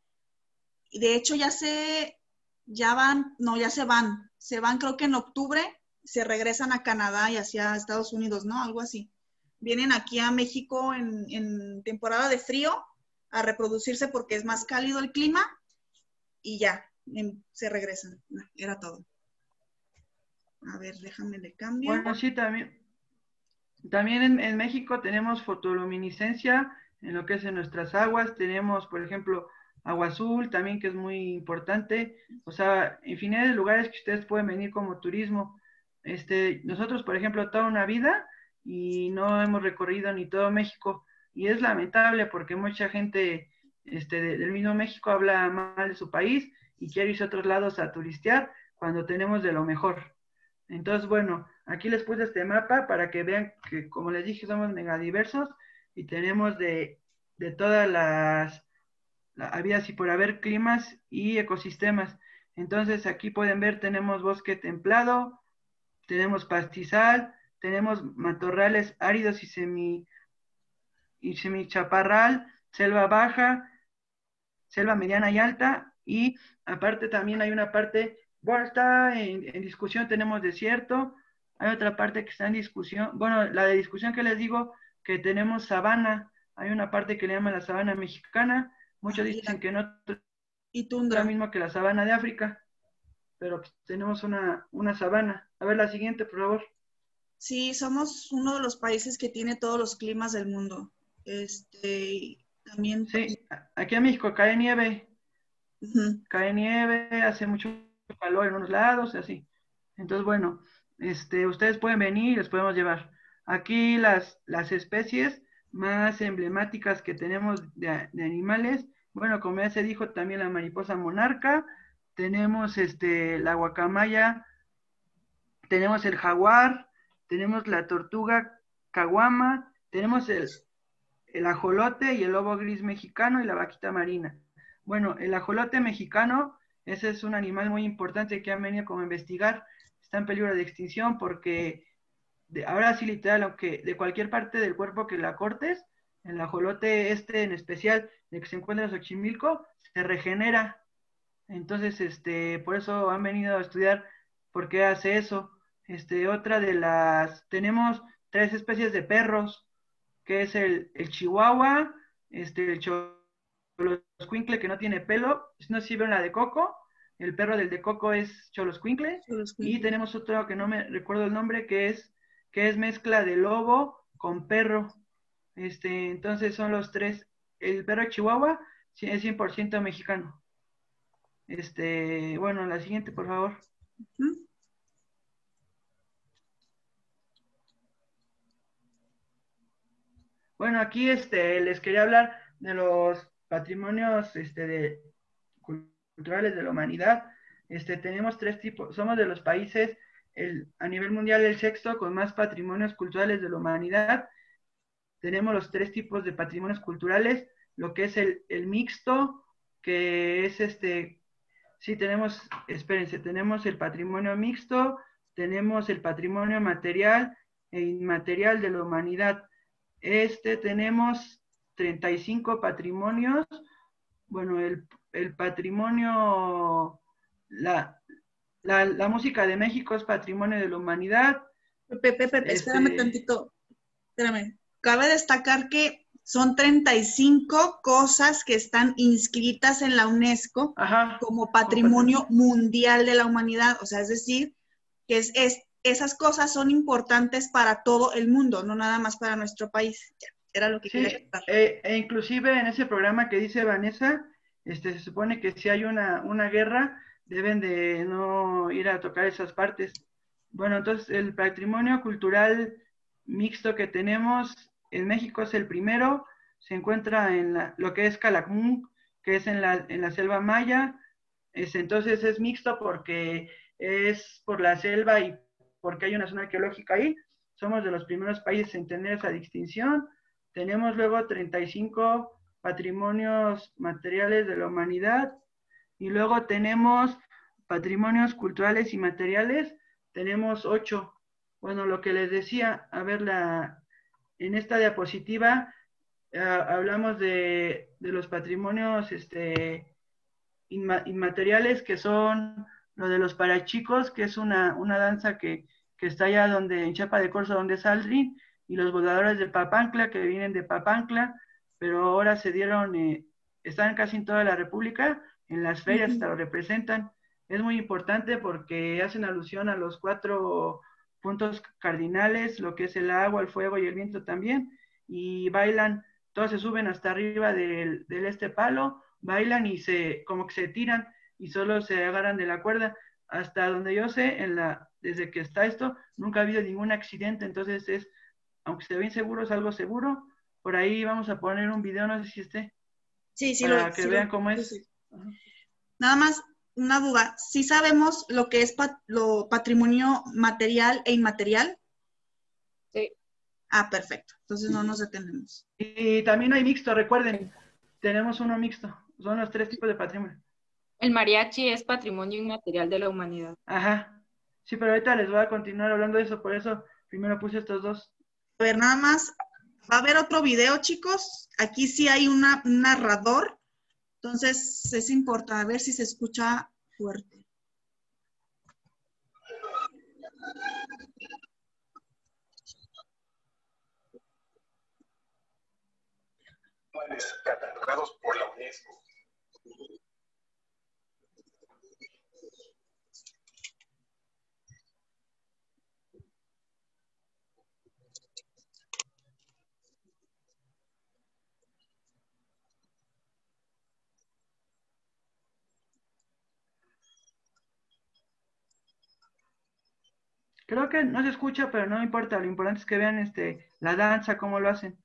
Y de hecho ya se, ya van, no, ya se van, se van creo que en octubre se regresan a Canadá y hacia Estados Unidos, ¿no? Algo así. Vienen aquí a México en, temporada de frío a reproducirse porque es más cálido el clima y ya, se regresan. Era todo. A ver, déjame le cambio. Bueno, sí, también. También en, en, México tenemos fotoluminiscencia en lo que es en nuestras aguas. Tenemos, por ejemplo, agua azul también, que es muy importante. O sea, infinidad de lugares que ustedes pueden venir como turismo. Este, nosotros, por ejemplo, toda una vida y no hemos recorrido ni todo México. Y es lamentable porque mucha gente este, del mismo México habla mal de su país y quiere irse a otros lados a turistear cuando tenemos de lo mejor. Entonces, bueno, aquí les puse este mapa para que vean que, como les dije, somos megadiversos y tenemos de, de todas las habidas y por haber climas y ecosistemas. Entonces, aquí pueden ver, tenemos bosque templado, tenemos pastizal, tenemos matorrales áridos y semi y semichaparral, selva baja, selva mediana y alta, y aparte también hay una parte, bueno, está en, discusión, tenemos desierto, hay otra parte que está en discusión, bueno, la de discusión que les digo, que tenemos sabana, hay una parte que le llaman la sabana mexicana, muchos dicen que no y tundra. mismo que la sabana de África, pero tenemos una, una sabana. A ver la siguiente, por favor. Sí, somos uno de los países que tiene todos los climas del mundo. Este, también. Sí, aquí en México cae nieve. cae nieve, hace mucho calor en unos lados, así. Entonces, bueno, este, ustedes pueden venir y les podemos llevar. Aquí las, las especies más emblemáticas que tenemos de, animales, bueno, como ya se dijo, también la mariposa monarca, tenemos este, la guacamaya, tenemos el jaguar, tenemos la tortuga caguama, tenemos el, el ajolote y el lobo gris mexicano y la vaquita marina. Bueno, el ajolote mexicano, ese es un animal muy importante que han venido como a investigar, está en peligro de extinción porque ahora sí literal, aunque de cualquier parte del cuerpo que la cortes, el ajolote este en especial, de que se encuentra en Xochimilco, se regenera. Entonces, este, por eso han venido a estudiar por qué hace eso. Este, otra de las, tenemos tres especies de perros, que es el, el chihuahua, este, el choloscuincle que no tiene pelo, no sé si la de coco, el perro del de coco es choloscuincle, y tenemos otro que no me recuerdo el nombre, que es que es mezcla de lobo con perro. Este, entonces son los tres. El perro chihuahua es 100% mexicano. Este, bueno, la siguiente, por favor. Bueno, aquí este, les quería hablar de los patrimonios este, de, culturales de la humanidad. Este, tenemos tres tipos, somos de los países a nivel mundial el sexto con más patrimonios culturales de la humanidad. Tenemos los tres tipos de patrimonios culturales, lo que es el, mixto, que es este, sí tenemos, espérense, tenemos el patrimonio mixto, tenemos el patrimonio material e inmaterial de la humanidad. Este tenemos 35 patrimonios. Bueno, el, el patrimonio, la, la, música de México es patrimonio de la humanidad. Pepe, Pepe, espérame este, tantito. Espérame. Cabe destacar que son 35 cosas que están inscritas en la UNESCO como patrimonio mundial de la humanidad. O sea, es decir, que es, esas cosas son importantes para todo el mundo, no nada más para nuestro país. era lo que quería contar. Eh, e inclusive en ese programa que dice Vanessa, este, se supone que si hay una, una guerra, deben de no ir a tocar esas partes. Bueno, entonces el patrimonio cultural mixto que tenemos en México es el primero, se encuentra en lo que es Calakmul, que es en la, selva maya, es, entonces es mixto porque es por la selva y porque hay una zona arqueológica ahí, somos de los primeros países en tener esa distinción, tenemos luego 35 patrimonios materiales de la humanidad, y luego tenemos patrimonios culturales y materiales, tenemos ocho. Bueno, lo que les decía, a ver, la, en esta diapositiva eh, hablamos de, los patrimonios este, inmateriales que son lo de los parachicos, que es una, una danza que, que, está allá donde, en Chapa de Corzo, donde es Aldrin, y los voladores de Papancla, que vienen de Papancla, pero ahora se dieron, eh, están casi en toda la República, en las ferias hasta lo representan. Es muy importante porque hacen alusión a los cuatro puntos cardinales, lo que es el agua, el fuego y el viento también, y bailan, todos se suben hasta arriba del, este palo, bailan y se, como que se tiran y solo se agarran de la cuerda. Hasta donde yo sé, en la, desde que está esto, nunca ha habido ningún accidente, entonces es, aunque se ve inseguro, es algo seguro. Por ahí vamos a poner un video, no sé si esté. Sí, sí, para que vean cómo es. Nada más una duda, ¿sí sabemos lo que es lo patrimonio material e inmaterial? Sí. Ah, perfecto. Entonces no nos detenemos. Y también hay mixto, recuerden, tenemos uno mixto. Son los tres tipos de patrimonio. El mariachi es patrimonio inmaterial de la humanidad. Ajá. Sí, pero ahorita les voy a continuar hablando de eso, por eso primero puse estos dos. A ver, nada más, va a haber otro video, chicos. Aquí sí hay un narrador entonces, es importante ver si se escucha fuerte. catalogados por la UNESCO. Creo que no se escucha, pero no importa. Lo importante es que vean este, la danza, cómo lo hacen.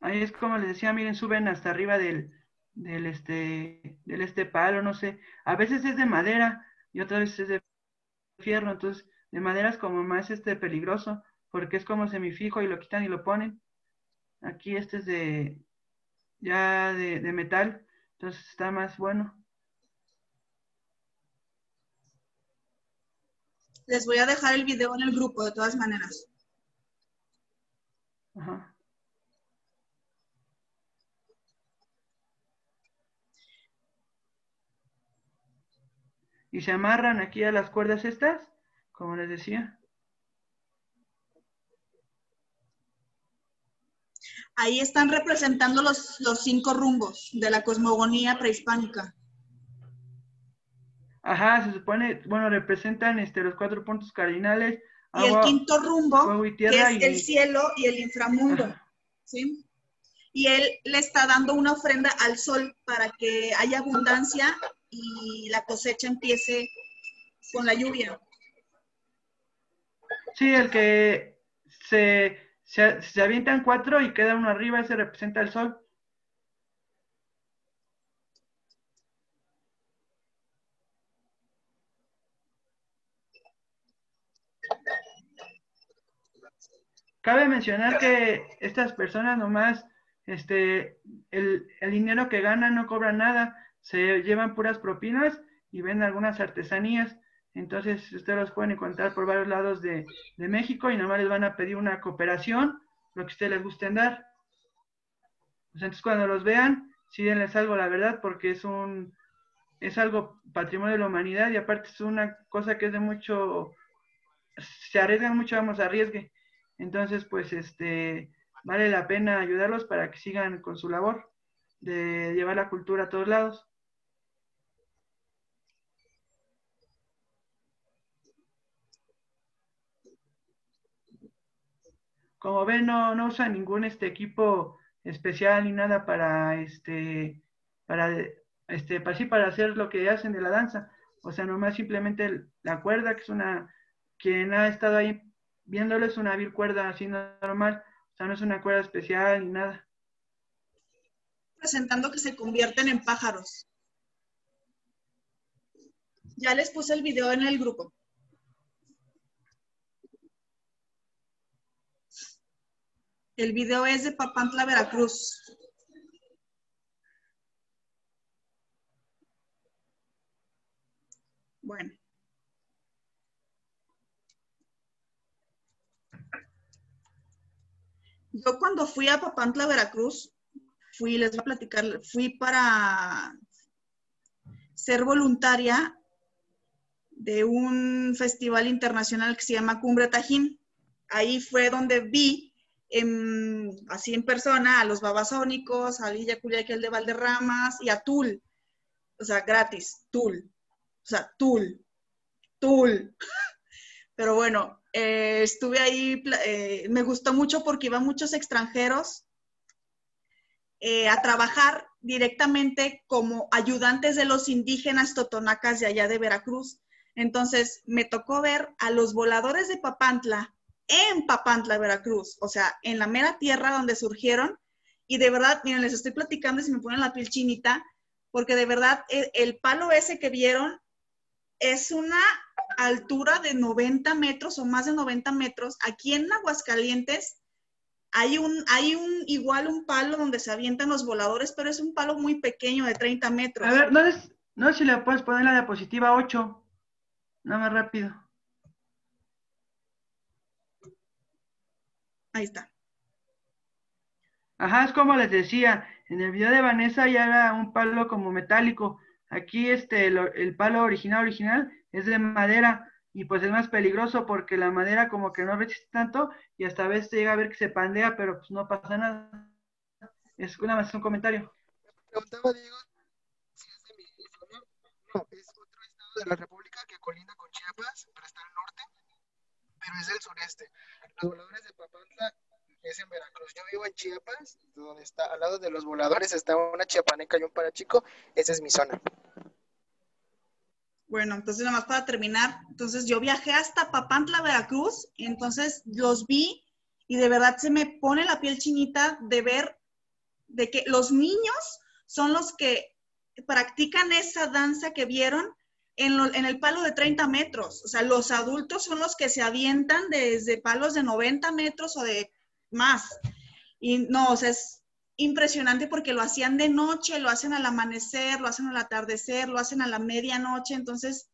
Ahí es como les decía, miren, suben hasta arriba del, del este, del este palo, no sé. A veces es de madera y otras veces es de fierro, entonces de madera es como más este peligroso, porque es como semifijo y lo quitan y lo ponen. Aquí este es de ya de, de metal, entonces está más bueno. Les voy a dejar el video en el grupo, de todas maneras. Ajá. y se amarran aquí a las cuerdas estas, como les decía. Ahí están representando los, los cinco rumbos de la cosmogonía prehispánica. Ajá, se supone, bueno, representan este, los cuatro puntos cardinales. y el quinto rumbo, que es el cielo y el inframundo. ¿sí? Y él le está dando una ofrenda al sol para que haya abundancia y la cosecha empiece con la lluvia. Sí, el que se, se, avientan cuatro y queda uno arriba, ese representa el sol. Cabe mencionar que estas personas nomás, este, el, el dinero que ganan no cobran nada, se llevan puras propinas y ven algunas artesanías. Entonces, ustedes los pueden encontrar por varios lados de, México y nomás les van a pedir una cooperación, lo que ustedes les gusten dar. Pues entonces, cuando los vean, sí denles algo, la verdad, porque es un es algo patrimonio de la humanidad y aparte es una cosa que es de mucho, se arriesgan mucho, vamos, arriesgue. Entonces, pues, este, vale la pena ayudarlos para que sigan con su labor de llevar la cultura a todos lados. Como ven, no, no usan ningún este equipo especial ni nada para este para este para, para hacer lo que hacen de la danza. O sea, nomás simplemente la cuerda, que es una, quien ha estado ahí viéndolo es una vil cuerda así normal, o sea, no es una cuerda especial ni nada. Presentando que se convierten en pájaros. Ya les puse el video en el grupo. El video es de Papantla, Veracruz. Bueno. Yo cuando fui a Papantla, Veracruz, fui, les voy a platicar, fui para ser voluntaria de un festival internacional que se llama Cumbre Tajín. Ahí fue donde vi así en persona a los babasónicos, a Lilla el de Valderramas y a Tul. O sea, gratis, Tul. O sea, Tul. Tul. Pero bueno, eh, estuve ahí, eh, me gustó mucho porque iban muchos extranjeros eh, a trabajar directamente como ayudantes de los indígenas totonacas de allá de Veracruz. Entonces, me tocó ver a los voladores de Papantla en Papantla, Veracruz, o sea, en la mera tierra donde surgieron. Y de verdad, miren, les estoy platicando y se me ponen la piel chinita, porque de verdad el, el palo ese que vieron es una altura de 90 metros o más de 90 metros. Aquí en Aguascalientes hay un, hay un, igual un palo donde se avientan los voladores, pero es un palo muy pequeño de 30 metros. A ver, no, es, no si le puedes poner la diapositiva 8, nada más rápido. Ahí está. Ajá, es como les decía, en el video de Vanessa ya era un palo como metálico. Aquí este, el, palo original, original es de madera y pues es más peligroso porque la madera como que no resiste tanto y hasta a veces llega a ver que se pandea, pero pues no pasa nada. Es una más un comentario. Preguntaba Diego si es de mi No, es otro estado de la República que colinda con Chiapas, pero está al norte pero es del sureste. Los voladores de Papantla es en Veracruz. Yo vivo en Chiapas, donde está, al lado de los voladores está una chiapaneca y un parachico. Esa es mi zona. Bueno, entonces nada más para terminar, entonces yo viajé hasta Papantla, Veracruz, entonces los vi y de verdad se me pone la piel chinita de ver de que los niños son los que practican esa danza que vieron en, en, el palo de 30 metros. O sea, los adultos son los que se avientan desde palos de 90 metros o de más. Y no, o sea, es impresionante porque lo hacían de noche, lo hacen al amanecer, lo hacen al atardecer, lo hacen a la medianoche. Entonces,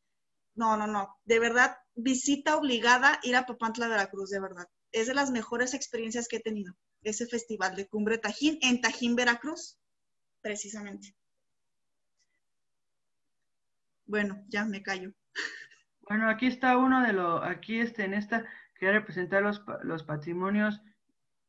no, no, no. De verdad, visita obligada ir a Papantla, Veracruz, de verdad. Es de las mejores experiencias que he tenido, ese festival de Cumbre Tajín en Tajín, Veracruz, precisamente. Bueno, ya me callo. Bueno, aquí está uno de los, aquí este, en esta, quería representar los, los patrimonios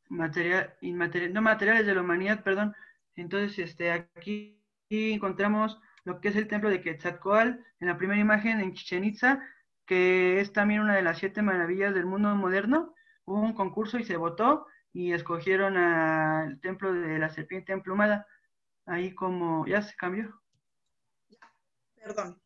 material, inmaterial, no materiales de la humanidad, perdón. Entonces, este, aquí encontramos lo que es el templo de Quetzalcoatl, en la primera imagen en Chichen Itza, que es también una de las siete maravillas del mundo moderno. Hubo un concurso y se votó y escogieron al templo de la serpiente emplumada. Ahí como, ya se cambió. Perdón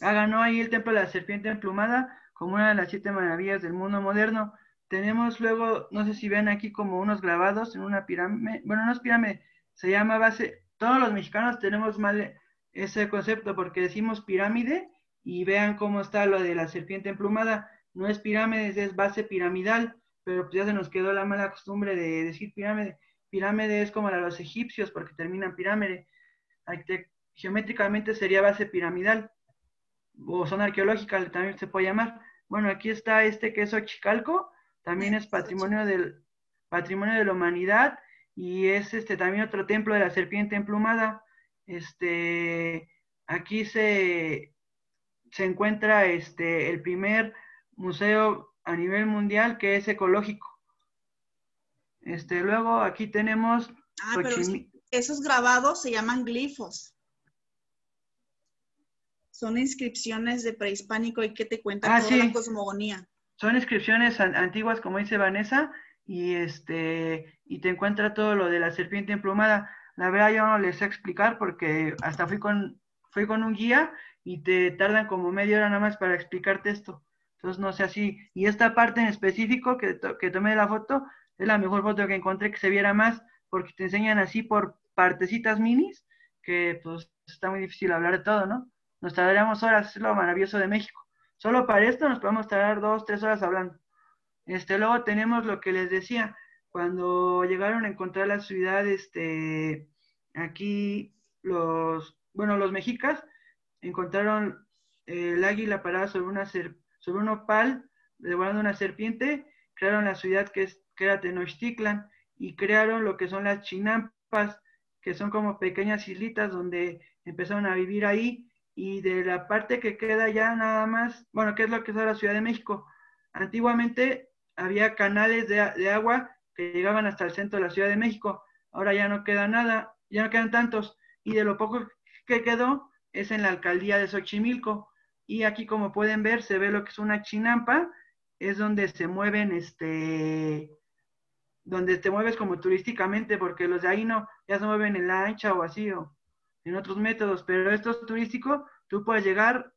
ganó ahí el templo de la serpiente emplumada como una de las siete maravillas del mundo moderno. Tenemos luego, no sé si ven aquí como unos grabados en una pirámide, bueno, no es pirámide, se llama base, todos los mexicanos tenemos mal ese concepto porque decimos pirámide y vean cómo está lo de la serpiente emplumada, no es pirámide, es base piramidal, pero pues ya se nos quedó la mala costumbre de decir pirámide. Pirámide es como la de los egipcios porque terminan pirámide. Geométricamente sería base piramidal o zona arqueológica también se puede llamar. Bueno, aquí está este que es Ochicalco, también es patrimonio del patrimonio de la humanidad y es este también otro templo de la serpiente emplumada. Este aquí se, se encuentra este el primer museo a nivel mundial que es ecológico. Este, luego aquí tenemos Ah, pero esos grabados se llaman glifos son inscripciones de prehispánico y que te cuentan ah, toda la cosmogonía. Son inscripciones antiguas, como dice Vanessa, y este y te encuentra todo lo de la serpiente emplumada. La verdad yo no les sé explicar porque hasta fui con fui con un guía y te tardan como media hora nada más para explicarte esto. Entonces no sé así. Y esta parte en específico que, que tomé la foto es la mejor foto que encontré que se viera más porque te enseñan así por partecitas minis que pues está muy difícil hablar de todo, ¿no? Nos tardaríamos horas, es lo maravilloso de México. Solo para esto nos podemos tardar dos, tres horas hablando. Este, luego tenemos lo que les decía, cuando llegaron a encontrar la ciudad, este, aquí los, bueno, los mexicas encontraron el águila parada sobre una sobre un opal, devorando una serpiente, crearon la ciudad que, es, que era Tenochtitlan y crearon lo que son las chinampas, que son como pequeñas islitas donde empezaron a vivir ahí y de la parte que queda ya nada más, bueno, ¿qué es lo que es ahora Ciudad de México? Antiguamente había canales de, de, agua que llegaban hasta el centro de la Ciudad de México, ahora ya no queda nada, ya no quedan tantos, y de lo poco que quedó es en la alcaldía de Xochimilco, y aquí como pueden ver se ve lo que es una chinampa, es donde se mueven, este, donde te mueves como turísticamente, porque los de ahí no, ya se mueven en la ancha o así, o en otros métodos, pero esto es turístico, tú puedes llegar,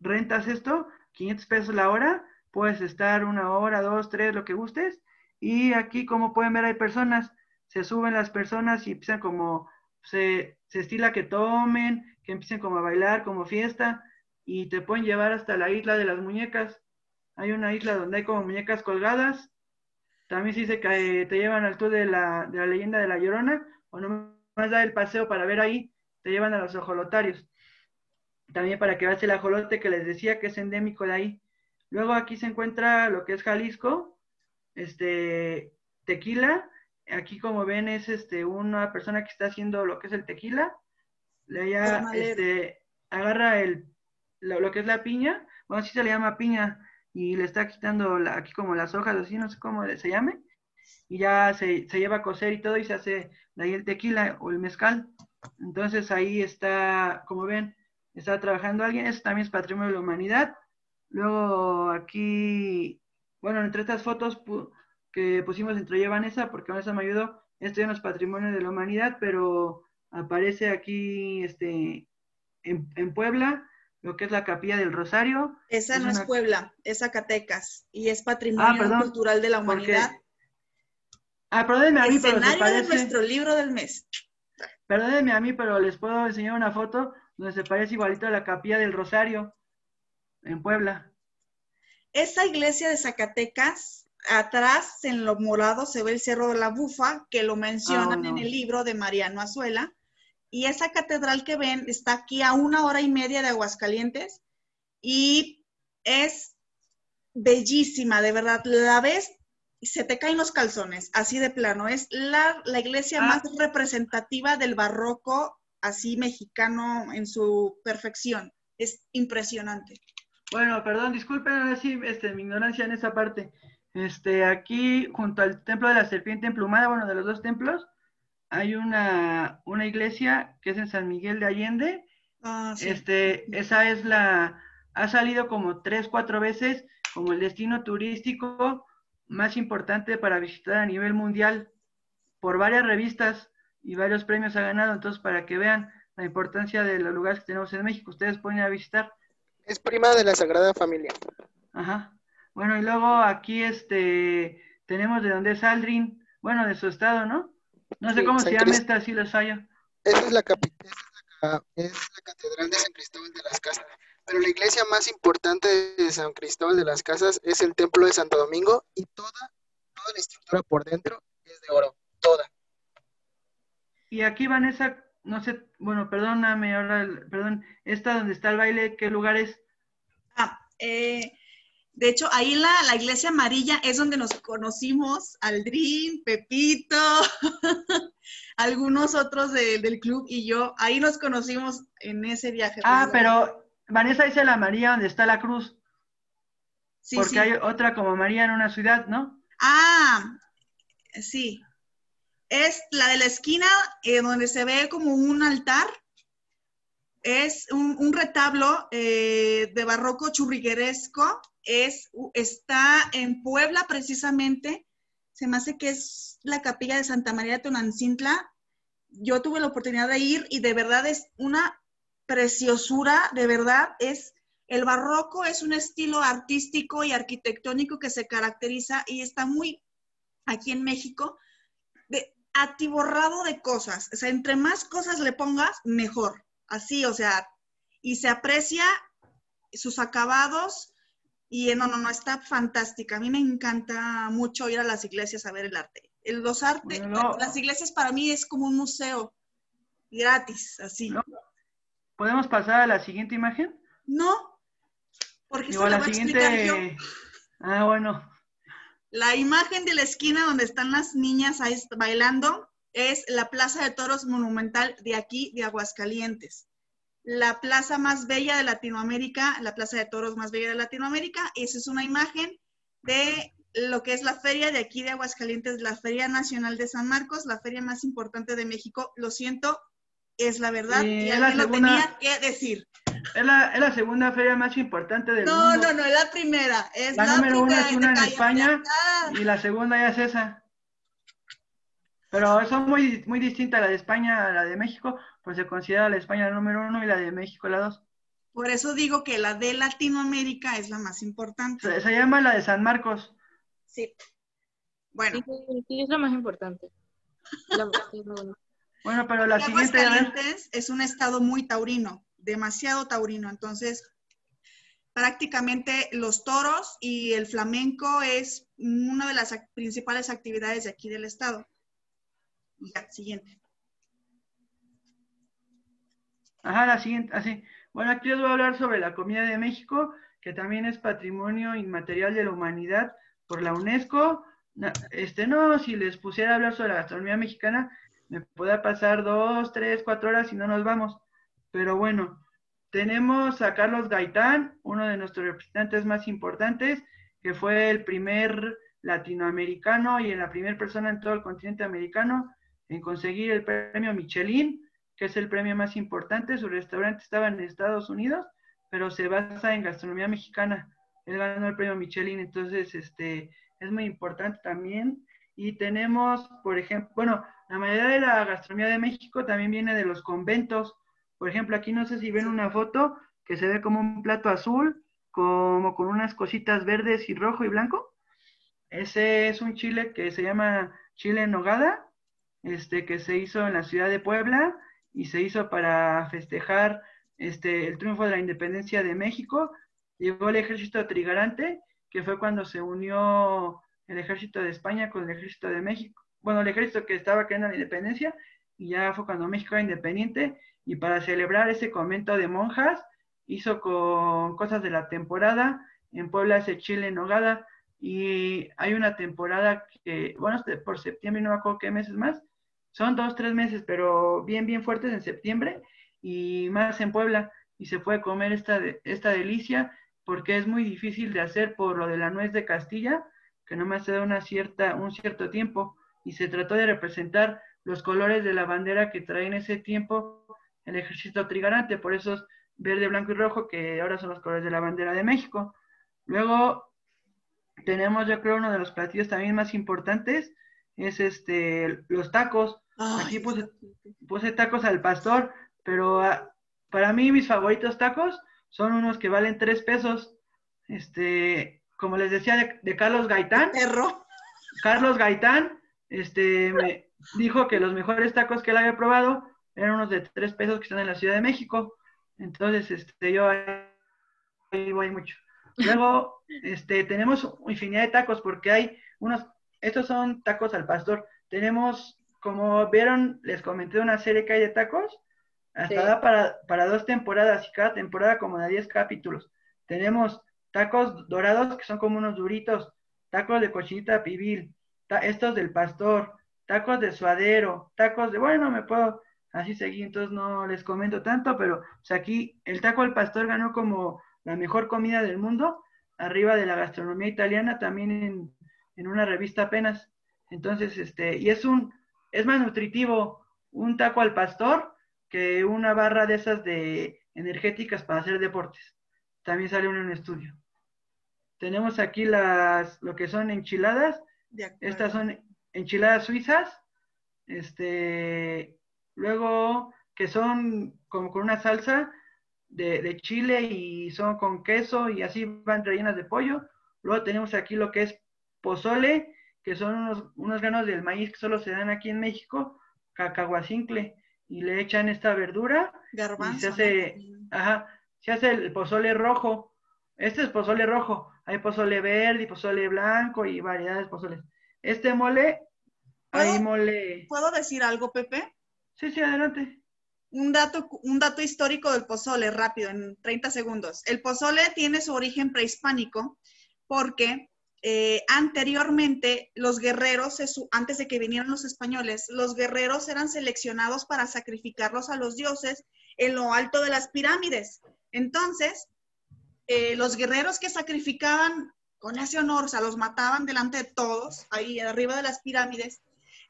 rentas esto, 500 pesos la hora, puedes estar una hora, dos, tres, lo que gustes, y aquí como pueden ver hay personas, se suben las personas y empiezan como, se, se estila que tomen, que empiecen como a bailar, como fiesta, y te pueden llevar hasta la isla de las muñecas. Hay una isla donde hay como muñecas colgadas. También se dice que te llevan al tour de la, de la leyenda de la Llorona, o no más da el paseo para ver ahí te llevan a los ajolotarios. También para que veas el ajolote que les decía que es endémico de ahí. Luego aquí se encuentra lo que es Jalisco, este, tequila. Aquí como ven es este, una persona que está haciendo lo que es el tequila. Le ya, este, agarra el, lo, que es la piña, bueno, así se le llama piña, y le está quitando aquí como las hojas, así, no sé cómo se llame, y ya se, se lleva a cocer y todo, y se hace de ahí el tequila o el mezcal. Entonces ahí está, como ven, está trabajando alguien, eso también es patrimonio de la humanidad. Luego aquí, bueno, entre estas fotos que pusimos entre y Vanessa, porque Vanessa me ayudó, esto en los patrimonios de la humanidad, pero aparece aquí este, en, Puebla, lo que es la capilla del Rosario. Esa no es Puebla, es Zacatecas y es patrimonio ah, cultural de la humanidad. Ah, perdónenme a mí, pero de nuestro libro del mes. Perdónenme a mí, pero les puedo enseñar una foto donde se parece igualito a la capilla del Rosario en Puebla. Esa iglesia de Zacatecas, atrás en lo morado se ve el Cerro de la Bufa, que lo mencionan ah, en el libro de Mariano Azuela. Y esa catedral que ven está aquí a una hora y media de Aguascalientes y es bellísima, de verdad. La ves se te caen los calzones, así de plano. Es la, iglesia ah. más representativa del barroco, así mexicano en su perfección. Es impresionante. Bueno, perdón, disculpen este, mi ignorancia en esa parte. Este, aquí, junto al templo de la serpiente emplumada, bueno, de los dos templos, hay una, una iglesia que es en San Miguel de Allende. Ah, este, esa es la, ha salido como tres, cuatro veces como el destino turístico más importante para visitar a nivel mundial por varias revistas y varios premios ha ganado. Entonces, para que vean la importancia de los lugares que tenemos en México, ustedes pueden ir a visitar. Es prima de la Sagrada Familia. Ajá. Bueno, y luego aquí este tenemos de dónde es Aldrin, bueno, de su estado, ¿no? No sé cómo se llama esta, si los fallo. Esa es la, es la catedral de San Cristóbal de las Casas. Pero la iglesia más importante de San Cristóbal de las Casas es el templo de Santo Domingo y toda, toda la estructura por dentro es de oro, toda. Y aquí Vanessa, no sé, bueno, perdóname ahora, perdón, esta donde está el baile, ¿qué lugar es? Ah, eh, de hecho, ahí la, la iglesia amarilla es donde nos conocimos, Aldrin, Pepito, algunos otros del club y yo. Ahí nos conocimos en ese viaje. Ah, pero Vanessa dice la María donde está la cruz. Sí, porque hay otra como María en una ciudad, ¿no? Ah, sí. Es la de la esquina eh, donde se ve como un altar es un, retablo eh, de barroco churrigueresco. Es, está en Puebla precisamente. Se me hace que es la capilla de Santa María de Tonancintla. Yo tuve la oportunidad de ir y de verdad es una preciosura, de verdad es... El barroco es un estilo artístico y arquitectónico que se caracteriza y está muy aquí en México, de, atiborrado de cosas. O sea, entre más cosas le pongas, mejor así, o sea, y se aprecia sus acabados y no, no, no, está fantástica. A mí me encanta mucho ir a las iglesias a ver el arte. Los artes, las iglesias para mí es como un museo gratis, así. ¿Podemos pasar a la siguiente imagen? No, porque se la, voy a explicar yo. Ah, bueno. La imagen de la esquina donde están las niñas bailando es la Plaza de Toros Monumental de aquí, de Aguascalientes. La plaza más bella de Latinoamérica, la Plaza de Toros más bella de Latinoamérica. Esa es una imagen de lo que es la feria de aquí de Aguascalientes, la Feria Nacional de San Marcos, la feria más importante de México. Lo siento, es la verdad y alguien lo tenía que decir. Es la, segunda feria más importante del mundo. No, no, no, es la primera. Es la, número uno es una en España y la segunda ya es esa. Pero son muy, muy distintas la de España a la de México, pues se considera la España la número uno y la de México la dos. Por eso digo que la de Latinoamérica es la más importante. Se, llama la de San Marcos. Sí. Bueno. Sí, es la más importante. Bueno, pero la siguiente... es un estado muy taurino, demasiado taurino. Entonces, prácticamente los toros y el flamenco es una de las principales actividades de aquí del estado. Ya, siguiente. Ajá, la siguiente, así. Bueno, aquí les voy a hablar sobre la comida de México, que también es patrimonio inmaterial de la humanidad por la UNESCO. Este, no, si les pusiera a hablar sobre la gastronomía mexicana, me pueda pasar dos, tres, cuatro horas y no nos vamos. Pero bueno, tenemos a Carlos Gaitán, uno de nuestros representantes más importantes, que fue el primer latinoamericano y la primera persona en todo el continente americano en conseguir el premio Michelin, que es el premio más importante. Su restaurante estaba en Estados Unidos, pero se basa en gastronomía mexicana. él ganó el premio Michelin, entonces este, es muy importante también. Y tenemos, por ejemplo, bueno, la mayoría de la gastronomía de México también viene de los conventos. Por ejemplo, aquí no sé si ven una foto que se ve como un plato azul, como con unas cositas verdes y rojo y blanco. Ese es un chile que se llama chile en nogada, este, que se hizo en la ciudad de Puebla y se hizo para festejar este, el triunfo de la independencia de México. Llegó el ejército trigarante, que fue cuando se unió el ejército de España con el ejército de México. Bueno, el ejército que estaba creando la independencia, y ya fue cuando México era independiente, y para celebrar ese convento de monjas, hizo con cosas de la temporada, en Puebla ese chile en nogada, y hay una temporada que, bueno, este, por septiembre, no me acuerdo qué meses más, son dos, tres meses, pero bien, bien fuertes en septiembre y más en Puebla, y se puede comer esta, esta delicia porque es muy difícil de hacer por lo de la nuez de Castilla, que nomás se da una cierta, un cierto tiempo, y se trató de representar los colores de la bandera que trae en ese tiempo el ejército trigarante, por eso es verde, blanco y rojo, que ahora son los colores de la bandera de México. Luego tenemos, yo creo, uno de los platillos también más importantes, es este, los tacos. Aquí puse, tacos al pastor, pero ah, para mí mis favoritos tacos son unos que valen tres pesos. Este, como les decía, de, Carlos Gaitán. Perro. Carlos Gaitán, este, me dijo que los mejores tacos que él había probado eran unos de tres pesos que están en la Ciudad de México. Entonces, este, yo ahí voy mucho. Luego, este, tenemos infinidad de tacos porque hay unos, estos son tacos al pastor. Tenemos, como vieron, les comenté una serie que hay de tacos, hasta para, para dos temporadas y cada temporada como de 10 capítulos. Tenemos tacos dorados que son como unos duritos, tacos de cochinita pibil, estos del pastor, tacos de suadero, tacos de, bueno, me puedo así seguir, entonces no les comento tanto, pero aquí el taco al pastor ganó como la mejor comida del mundo, arriba de la gastronomía italiana, también en, en una revista apenas. Entonces, este, y es un, es más nutritivo un taco al pastor que una barra de esas de energéticas para hacer deportes. También sale en un estudio. Tenemos aquí las, lo que son enchiladas. Estas son enchiladas suizas. Este, luego que son como con una salsa de, chile y son con queso y así van rellenas de pollo. Luego tenemos aquí lo que es pozole, que son unos, unos granos del maíz que solo se dan aquí en México, cacahuacincle, y le echan esta verdura. Garbanzo. Y se hace, ajá, se hace el pozole rojo. Este es pozole rojo. Hay pozole verde y pozole blanco y variedades de pozoles. Este mole, hay mole. ¿Puedo decir algo, Pepe? Sí, sí, adelante un dato, un dato histórico del pozole, rápido, en 30 segundos. El pozole tiene su origen prehispánico porque eh, anteriormente los guerreros, antes de que vinieran los españoles, los guerreros eran seleccionados para sacrificarlos a los dioses en lo alto de las pirámides. Entonces, eh, los guerreros que sacrificaban con ese honor, o sea, los mataban delante de todos, ahí arriba de las pirámides,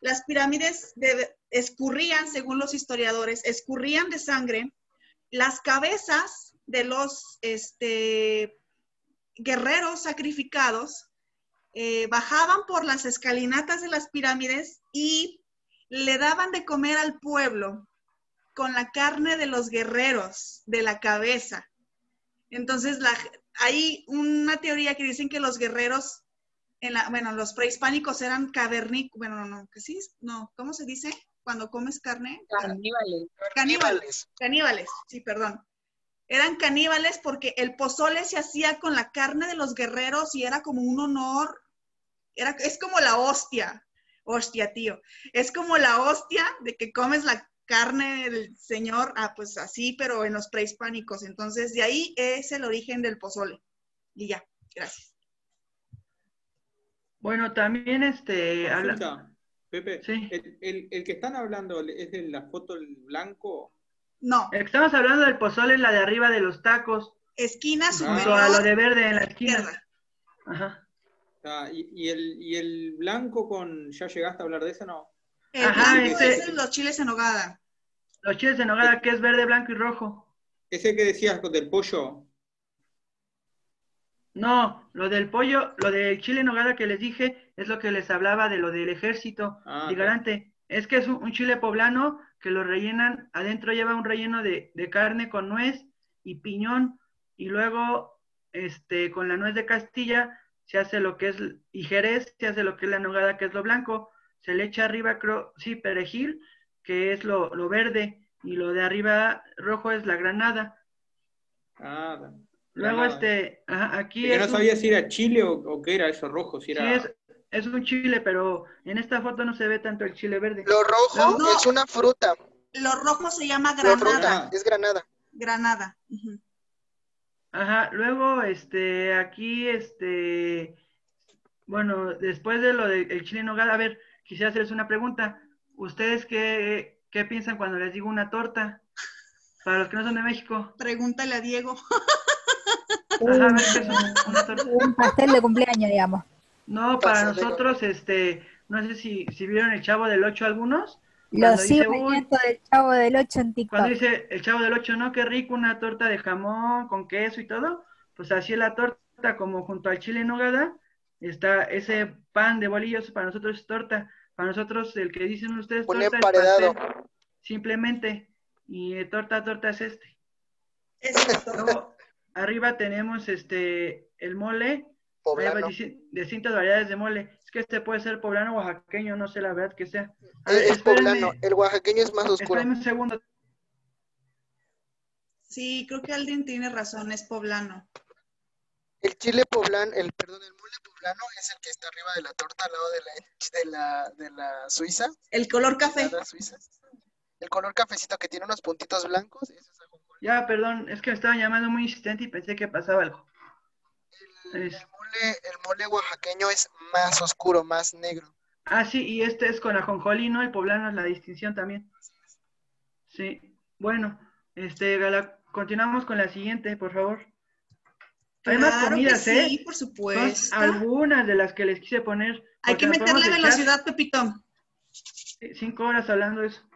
las pirámides escurrían, según los historiadores, escurrían de sangre. Las cabezas de los este, guerreros sacrificados eh, bajaban por las escalinatas de las pirámides y le daban de comer al pueblo con la carne de los guerreros, de la cabeza. Entonces, hay una teoría que dicen que los guerreros bueno, los prehispánicos eran cavernícolas, bueno, no, no, que sí, no, ¿cómo se dice? Cuando comes carne. Caníbales. Caníbales. Caníbales, sí, perdón. Eran caníbales porque el pozole se hacía con la carne de los guerreros y era como un honor. Era, es como la hostia. Hostia, tío. Es como la hostia de que comes la carne del Señor, ah, pues así, pero en los prehispánicos. Entonces, de ahí es el origen del pozole. Y ya, gracias. Bueno, también este... Pepe, sí. el, el, que están hablando es de la foto el blanco. No. Estamos hablando del pozole, la de arriba de los tacos. Esquina ah. superior. a lo de verde en la esquina. Ajá. Ah, y, y, el, ¿Y el blanco con, ya llegaste a hablar de eso, no? El Ajá, ese, es los chiles en hogada. Los chiles en hogada, que es verde, blanco y rojo. Ese que decías con del pollo. No, lo del pollo, lo del chile en nogada que les dije es lo que les hablaba de lo del ejército. Ah, y garante, es que es un, un chile poblano que lo rellenan, adentro lleva un relleno de, de carne con nuez y piñón, y luego este, con la nuez de Castilla se hace lo que es, y Jerez se hace lo que es la nogada, que es lo blanco, se le echa arriba, creo, sí, perejil, que es lo, lo verde, y lo de arriba rojo es la granada. Ah, Luego, granada. este, ajá, aquí Yo no es un- sabía si era chile o, o qué era eso rojo, si sí, era... es, es un chile, pero en esta foto no se ve tanto el chile verde. Lo rojo No. es una fruta. Lo rojo se llama Lo granada. fruta es granada. Granada. Ajá, luego, este, aquí, este, bueno, después de lo del chile en nogada, a ver, quisiera hacerles una pregunta. ¿Ustedes qué, qué piensan cuando les digo una torta? Para los que no son de México. Pregúntale a Diego. Ajá, a ver, ¿qué es una, una torta? Un pastel de cumpleaños, digamos. No, para nosotros, este, no sé si, si vieron el Chavo del Ocho algunos. Lo Cuando sigo dice, "Uy", viendo del chavo del 8 en Cuando TikTok. dice el Chavo del Ocho, no, qué rico, una torta de jamón con queso y todo, pues así es la torta, como junto al chile en nogada, está ese pan de bolillos, para nosotros es torta, para nosotros el que dicen ustedes Un torta es emparedado. pastel, simplemente, y eh, torta, torta es este. Esa es la torta. Luego, arriba tenemos este, el mole, Poblano. distintas variedades de mole, es que este puede ser poblano o oaxaqueño, no sé la verdad que sea. A Es, ver, es espérenme, poblano. El oaxaqueño es más oscuro. espérenme un segundo, Sí, creo que alguien tiene razón, es poblano. El chile poblano, el perdón, el mole poblano es el que está arriba de la torta al lado de la de la, de la suiza, El color café. la suiza. El color cafecito que tiene unos puntitos blancos, ese es. Ya, perdón, es que me estaban llamando muy insistente y pensé que pasaba algo. El, Es- el mole, el mole oaxaqueño es más oscuro, más negro. Ah, sí, y este es con ajonjolí, ¿no? El poblano es la distinción también. Sí, bueno, este, Gala, continuamos con la siguiente, por favor. Hay más Claro que comidas, sí, ¿eh? por supuesto. algunas de las que les quise poner. Hay que meterle velocidad, Pepito. Cinco horas hablando de eso.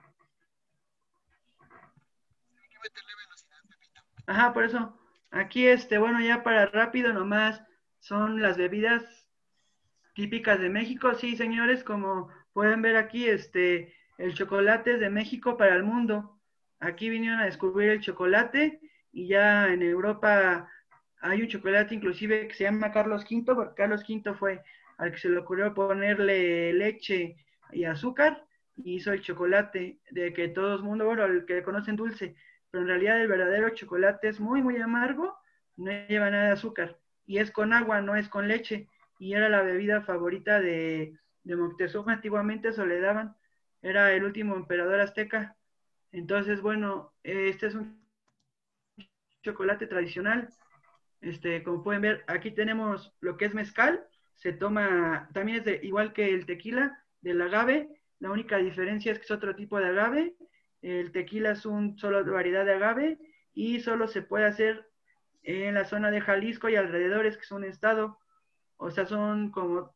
Ajá, por eso. Aquí, este, bueno, ya para rápido nomás, son las bebidas típicas de México. Sí, señores, como pueden ver aquí, este, el chocolate es de México para el mundo. Aquí vinieron a descubrir el chocolate y ya en Europa hay un chocolate inclusive que se llama Carlos V, porque Carlos V fue al que se le ocurrió ponerle leche y azúcar y hizo el chocolate de que todo el mundo, bueno, el que conocen dulce, pero en realidad el verdadero chocolate es muy, muy amargo, no lleva nada de azúcar y es con agua, no es con leche y era la bebida favorita de, de Moctezuma, antiguamente eso le daban, era el último emperador azteca. Entonces, bueno, este es un chocolate tradicional. Este, como pueden ver, aquí tenemos lo que es mezcal, se toma, también es igual que el tequila, del agave, la única diferencia es que es otro tipo de agave, el tequila es un solo variedad de agave y solo se puede hacer en la zona de Jalisco y alrededores, que es un estado, o sea, son como,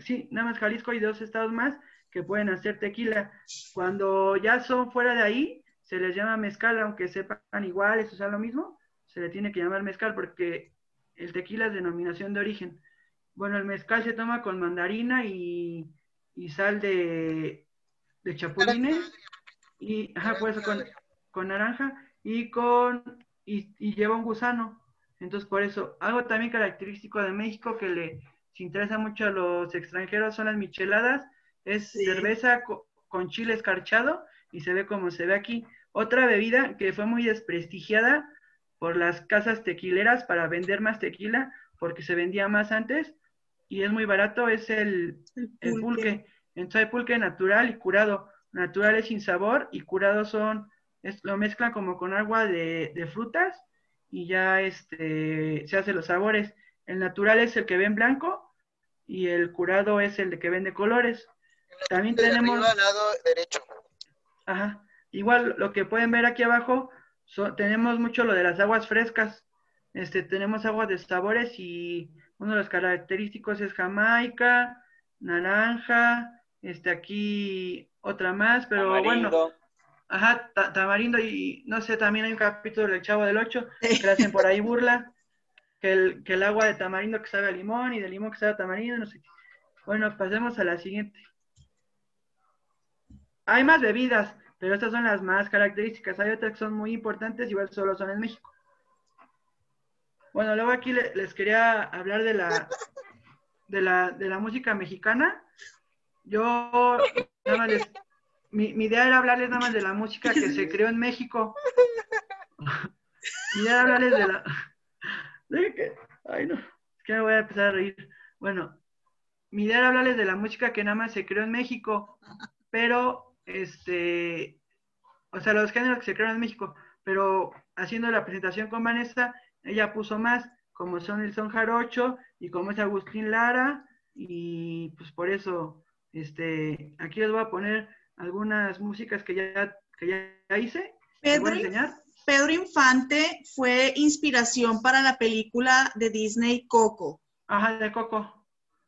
sí, nada más Jalisco y dos estados más que pueden hacer tequila. Cuando ya son fuera de ahí, se les llama mezcal, aunque sepan iguales, o sea, lo mismo, se le tiene que llamar mezcal porque el tequila es denominación de origen. Bueno, el mezcal se toma con mandarina y, y sal de, de chapulines y, ajá, pues con, con naranja y con, y, y lleva un gusano. Entonces, por eso, algo también característico de México que le interesa mucho a los extranjeros son las micheladas, es Sí. cerveza co- con chile escarchado y se ve como se ve aquí. Otra bebida que fue muy desprestigiada por las casas tequileras para vender más tequila, porque se vendía más antes y es muy barato, es el, el pulque. Entonces hay pulque natural y curado. Natural es sin sabor y curado son, es- lo mezclan como con agua de, de frutas y ya este, se hacen los sabores. El natural es el que ven blanco y el curado es el de que ven de colores. También tenemos... arriba al lado derecho. Ajá. Igual lo que pueden ver aquí abajo, so- tenemos mucho lo de las aguas frescas. Este, tenemos aguas de sabores y uno de los característicos es Jamaica, naranja, este aquí otra más, pero bueno, Tamarindo. ajá, ta- tamarindo y no sé, también hay un capítulo del Chavo del Ocho que le hacen por ahí burla, que el, que el agua de tamarindo que sabe a limón y de limón que sabe a tamarindo, no sé qué. Bueno, pasemos a la siguiente. Hay más bebidas, pero estas son las más características. Hay otras que son muy importantes, igual solo son en México. Bueno, luego aquí le- les quería hablar de la, de la, de la música mexicana. Yo, nada más mi idea era hablarles nada más de la música que se creó en México. mi idea era hablarles de la... de que- ay, no, es que me voy a empezar a reír. Bueno, mi idea era hablarles de la música que nada más se creó en México, pero, este, o sea, los géneros que se crearon en México, pero haciendo la presentación con Vanessa, ella puso más, como son el son jarocho y como es Agustín Lara, y pues por eso, este, aquí les voy a poner algunas músicas que ya, que ya hice. Pedro. Pedro Infante fue inspiración para la película de Disney Coco. Ajá, de Coco.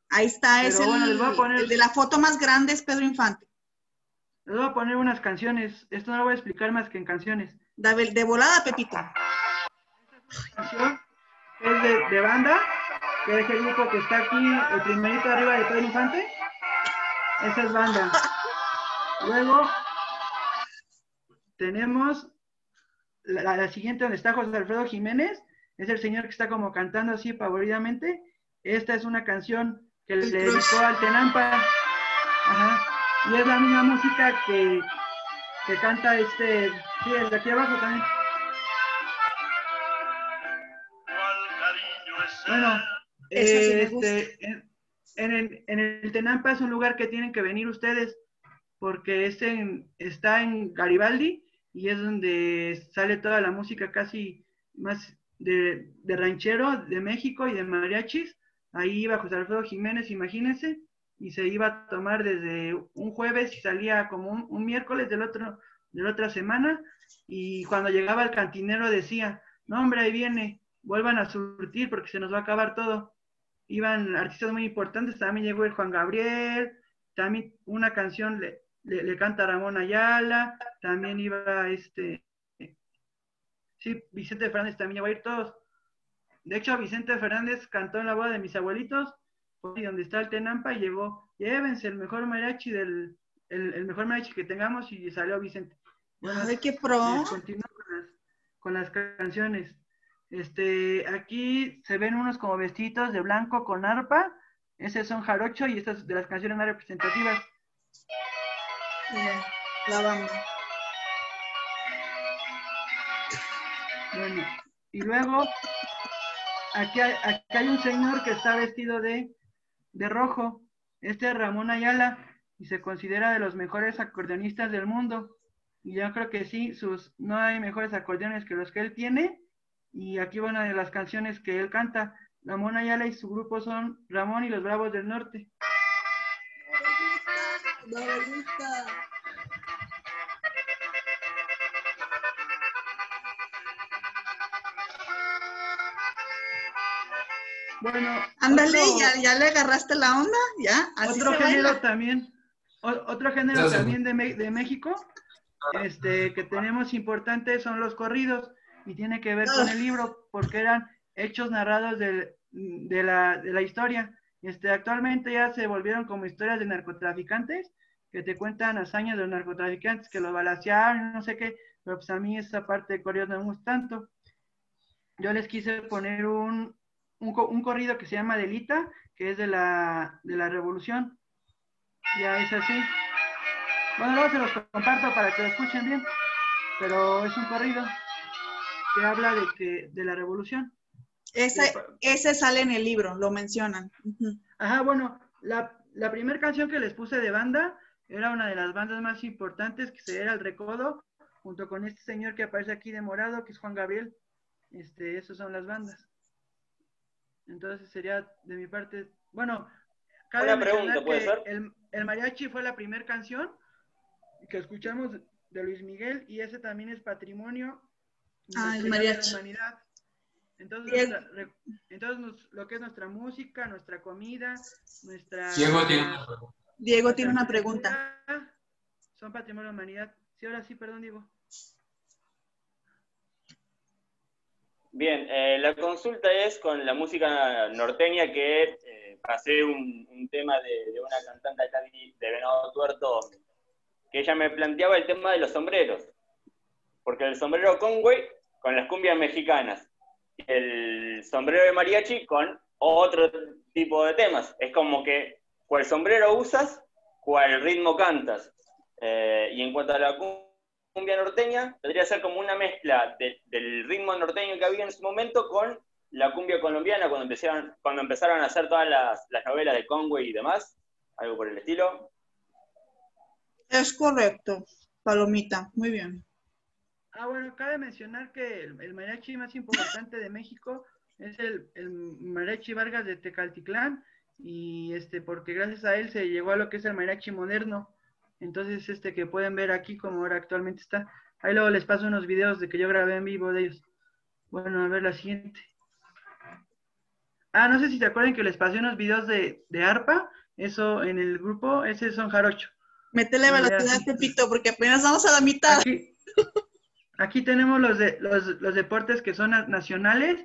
Ahí está, es bueno, el de la foto más grande es Pedro Infante. Les voy a poner unas canciones. Esto no lo voy a explicar más que en canciones. De, de volada, Pepito. canción es de, de banda, que es el grupo que está aquí, el primerito arriba de Pedro Infante. Esa es banda. Luego tenemos la, la- la siguiente donde está José Alfredo Jiménez. Es el señor que está como cantando así pavoridamente. Esta es una canción que le dedicó al Tenampa. Ajá. Y es la misma música que, que canta este, sí, el de aquí abajo también. Bueno, sí me este, en, en el, en el Tenampa es un lugar que tienen que venir ustedes porque es en- está en Garibaldi y es donde sale toda la música casi más de, de ranchero de México y de mariachis. Ahí iba José Alfredo Jiménez, imagínense, y se iba a tomar desde un jueves y salía como un, miércoles del otro, de la otra semana. Y cuando llegaba el cantinero decía, no hombre, ahí viene, vuelvan a surtir porque se nos va a acabar todo. Iban artistas muy importantes, también llegó el Juan Gabriel, también una canción le, le, le canta Ramón Ayala, también iba este, sí, Vicente Fernández también llegó a ir todos. De hecho, Vicente Fernández cantó en la boda de mis abuelitos, y donde está el Tenampa, llegó, llévense el mejor mariachi del, el, el mejor mariachi que tengamos, y salió Vicente. Bueno, Ay, qué pro. les continúo con las, con las canciones. Este, aquí se ven unos como vestidos de blanco con arpa. Ese son jarocho y estas de las canciones más representativas. La banda. Bueno, y luego aquí hay, aquí hay un señor que está vestido de, de rojo. Este es Ramón Ayala y se considera de los mejores acordeonistas del mundo. Y yo creo que sí, sus, no hay mejores acordeones que los que él tiene. Y aquí va una de las canciones que él canta. Ramón Ayala y su grupo son Ramón y los Bravos del Norte. Bueno, Ándale, otro- ya, ya le agarraste la onda, ya, así otro se género baila. también, o- otro género también de, Me- de México, este, que tenemos importante son los corridos y tiene que ver con el libro porque eran hechos narrados del- de, la, de la historia. Este, actualmente ya se volvieron como historias de narcotraficantes que te cuentan hazañas de los narcotraficantes que los balacearon, no sé qué, pero pues a mí esa parte de corridos no me gusta tanto. Yo les quise poner un, un, un corrido que se llama Delita, que es de la, de la revolución. Ya es así. Bueno, luego se los comparto para que lo escuchen bien, pero es un corrido que habla de, que, de la revolución. Ese, ese sale en el libro, lo mencionan. Ajá, bueno, la, la primera canción que les puse de banda era una de las bandas más importantes, que se era El Recodo, junto con este señor que aparece aquí de morado, que es Juan Gabriel. Este, esas son las bandas. Entonces sería de mi parte, bueno, cabe Una pregunta, ¿puede que ser? El, el mariachi fue la primera canción que escuchamos de Luis Miguel y ese también es patrimonio Ah, el inmaterial de la mariachi. humanidad. Entonces, nuestra- entonces nos- lo que es nuestra música, nuestra comida, nuestra... Diego tiene una pregunta. Diego tiene una pregunta. Son patrimonio de la humanidad. Sí, ahora sí, perdón, Diego. Bien, eh, la consulta es con la música norteña que eh, pasé un, tema de, una cantante de Venado Tuerto que ella me planteaba el tema de los sombreros. Porque el sombrero Conway con las cumbias mexicanas y el sombrero de mariachi con otro tipo de temas. Es como que cuál sombrero usas, cuál ritmo cantas. Eh, y en cuanto a la cumbia norteña, tendría que ser como una mezcla de- del ritmo norteño que había en su momento con la cumbia colombiana cuando empezaron, cuando empezaron a hacer todas las, las novelas de Conway y demás, algo por el estilo. Es correcto, Palomita. Muy bien. Ah, bueno, cabe mencionar que el, el mariachi más importante de México es el, el mariachi Vargas de Tecaltitlán y este porque gracias a él se llegó a lo que es el mariachi moderno. Entonces, este que pueden ver aquí como ahora actualmente está. Ahí luego les paso unos videos de que yo grabé en vivo de ellos. Bueno, a ver la siguiente. Ah, no sé si se acuerdan que les pasé unos videos de, de arpa. Eso en el grupo, ese son jarocho. Métele velocidad, Pepito, porque apenas vamos a la mitad. Aquí, aquí tenemos los, de, los, los deportes que son na- nacionales.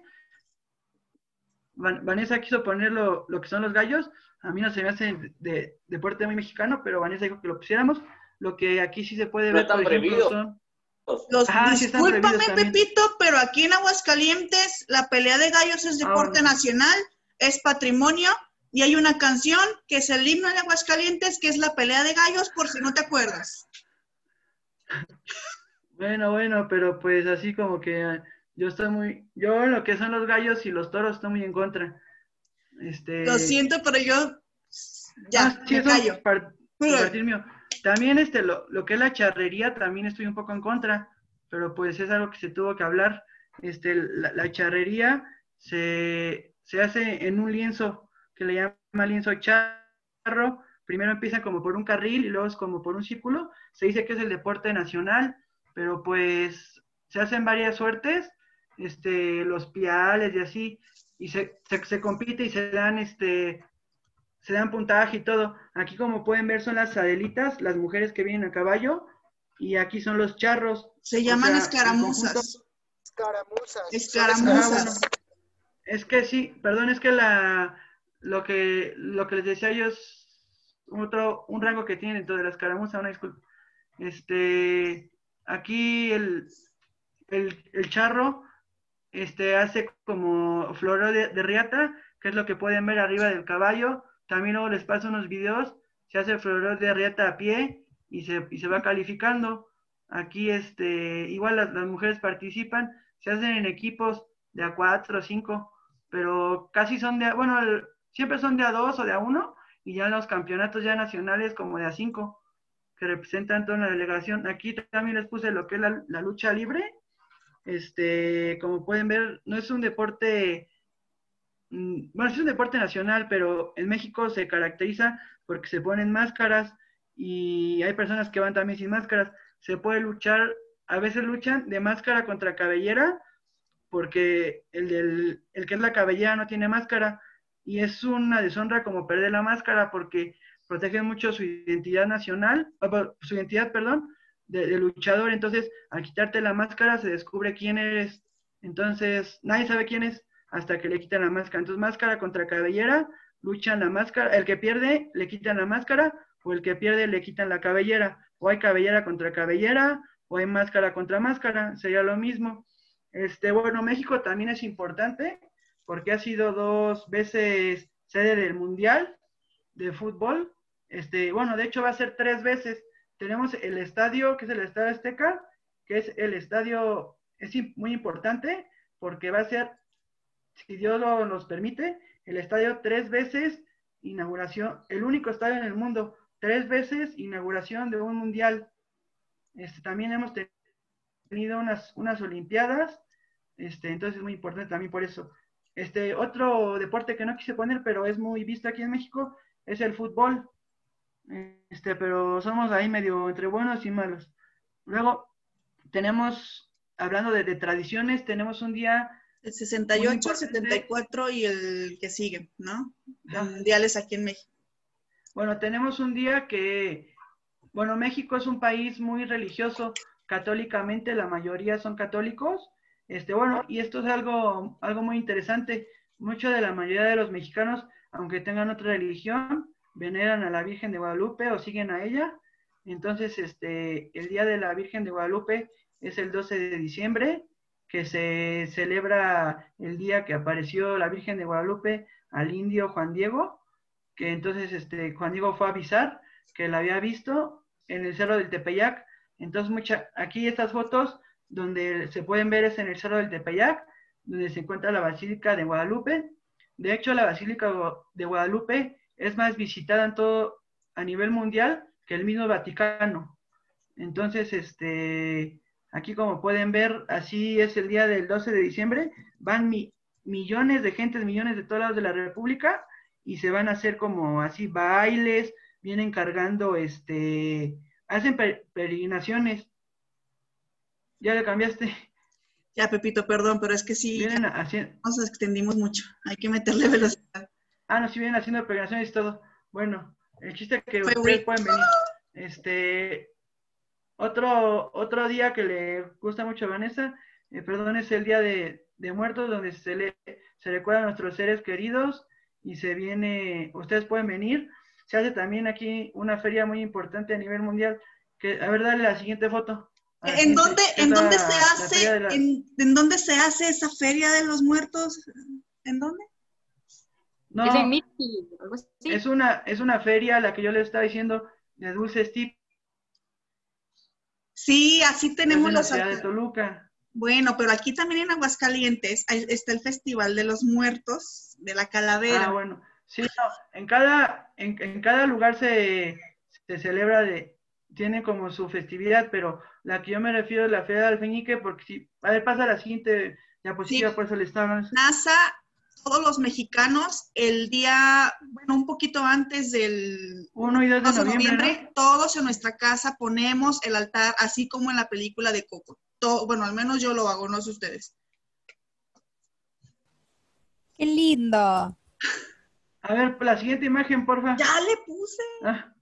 Van- Vanessa quiso poner lo, lo que son los gallos. A mí no se me hace de, de- deporte muy mexicano, pero Vanessa dijo que lo pusiéramos. Lo que aquí sí se puede ¿No ver, están por ejemplo, son... Los, Ajá, sí están discúlpame, prohibidos también. Pepito, pero aquí en Aguascalientes la pelea de gallos es deporte nacional, es patrimonio, y hay una canción que es el himno de Aguascalientes, que es la pelea de gallos, por si no te acuerdas. Bueno, bueno, pero pues así como que yo estoy muy... Yo en lo que son los gallos y los toros estoy muy en contra. Este... Lo siento, pero yo ya, Ah, sí, me callo. mío. También este, lo, lo que es la charrería, también estoy un poco en contra, pero pues es algo que se tuvo que hablar. Este, la, la charrería se, se hace en un lienzo que le llama lienzo charro. Primero empieza como por un carril y luego es como por un círculo. Se dice que es el deporte nacional, pero pues se hacen varias suertes, este, los piales y así, y se, se, se compite y se dan este, se dan puntaje y todo. Aquí como pueden ver son las adelitas, las mujeres que vienen a caballo, y aquí son los charros. Se O llaman sea, escaramuzas. Escaramuzas. Escaramuzas. Es que sí, perdón, es que la lo que lo que les decía yo es otro un rango que tienen dentro de la escaramuza, una disculpa. Este aquí el, el, el charro este hace como floreo de, de riata, que es lo que pueden ver arriba del caballo. También luego les paso unos videos, se hace floreo de riata a pie y se, y se va calificando. Aquí este igual las, mujeres participan, se hacen en equipos de a cuatro o cinco, pero casi son de, bueno, siempre son de a dos o de a uno, y ya en los campeonatos ya nacionales como de a cinco, que representan toda la delegación. Aquí también les puse lo que es la lucha libre. Este, como pueden ver, no es un deporte, mm, bueno, es un deporte nacional, pero en México se caracteriza porque se ponen máscaras y hay personas que van también sin máscaras. Se puede luchar, a veces luchan de máscara contra cabellera, porque el, del- el que es la cabellera no tiene máscara y es una deshonra como perder la máscara porque protege mucho su identidad nacional, ah, su identidad, perdón, de, luchador. Entonces, al quitarte la máscara se descubre quién eres. Entonces, nadie sabe quién es hasta que le quitan la máscara. Entonces, máscara contra cabellera, luchan la máscara. El que pierde le quitan la máscara o el que pierde le quitan la cabellera. O hay cabellera contra cabellera o hay máscara contra máscara. Sería lo mismo. Este, bueno, México también es importante porque ha sido dos veces sede del Mundial de fútbol. Este, bueno, de hecho va a ser tres veces. Tenemos el estadio, que es el Estadio Azteca, que es el estadio, es muy importante porque va a ser, si Dios lo, nos permite, el estadio tres veces inauguración, el único estadio en el mundo, tres veces inauguración de un mundial. Este, también hemos te- tenido unas, unas olimpiadas, este, entonces es muy importante también por eso. Este, otro deporte que no quise poner, pero es muy visto aquí en México, es el fútbol. Este, pero somos ahí medio entre buenos y malos. Luego tenemos, hablando de, de tradiciones, tenemos un día El Muy 68, importante. 74 y el que sigue, ¿no? Ajá. Mundiales aquí en México. Bueno, tenemos un día que, bueno, México es un país muy religioso, católicamente la mayoría son católicos. Este, bueno, y esto es algo, algo muy interesante. Mucha de la mayoría de los mexicanos, aunque tengan otra religión, veneran a la Virgen de Guadalupe o siguen a ella. Entonces, este, el Día de la Virgen de Guadalupe es el 12 de diciembre, que se celebra el día que apareció la Virgen de Guadalupe al indio Juan Diego, que entonces este, Juan Diego fue a avisar que la había visto en el Cerro del Tepeyac. Entonces, mucha, aquí estas fotos donde se pueden ver es en el Cerro del Tepeyac, donde se encuentra la Basílica de Guadalupe. De hecho, la Basílica de Guadalupe es más visitada en todo a nivel mundial que el mismo Vaticano. Entonces, este, aquí como pueden ver, así es el día del 12 de diciembre, van millones de gentes, millones de todos lados de la República y se van a hacer como así bailes, vienen cargando, este, hacen peregrinaciones ya le cambiaste. Ya, Pepito, perdón, pero es que sí, nos extendimos mucho. Hay que meterle velocidad. Ah, no, sí vienen haciendo peregrinaciones y todo. Bueno, el chiste es que ustedes pueden venir. Este, otro, otro día que le gusta mucho a Vanessa, eh, perdón, es el Día de, Muertos, donde se, le, se recuerdan a nuestros seres queridos y se viene, ustedes pueden venir. Se hace también aquí una feria muy importante a nivel mundial. Que, a ver, dale la siguiente foto. ¿En dónde, ¿en dónde se hace, en, dónde se hace esa feria de los muertos? ¿En dónde? No, es en Es una, es una feria, la que yo les estaba diciendo, de dulces tip. Sí, así tenemos los... de Toluca. Bueno, pero aquí también en Aguascalientes está el Festival de los Muertos, de la Calavera. Ah, bueno. Sí, en cada, en, cada lugar se, se celebra de, tiene como su festividad, pero la que yo me refiero es la Feria del Alfeñique, porque si, a ver, pasa la siguiente diapositiva, por eso le estaban. NASA, todos los mexicanos, el día, bueno, un poquito antes del 1 y 2 de noviembre, todos en nuestra casa ponemos el altar, así como en la película de Coco. Todo, bueno, al menos yo lo hago, no sé ustedes. Qué lindo. A ver, la siguiente imagen, porfa. Ya le puse. Ah.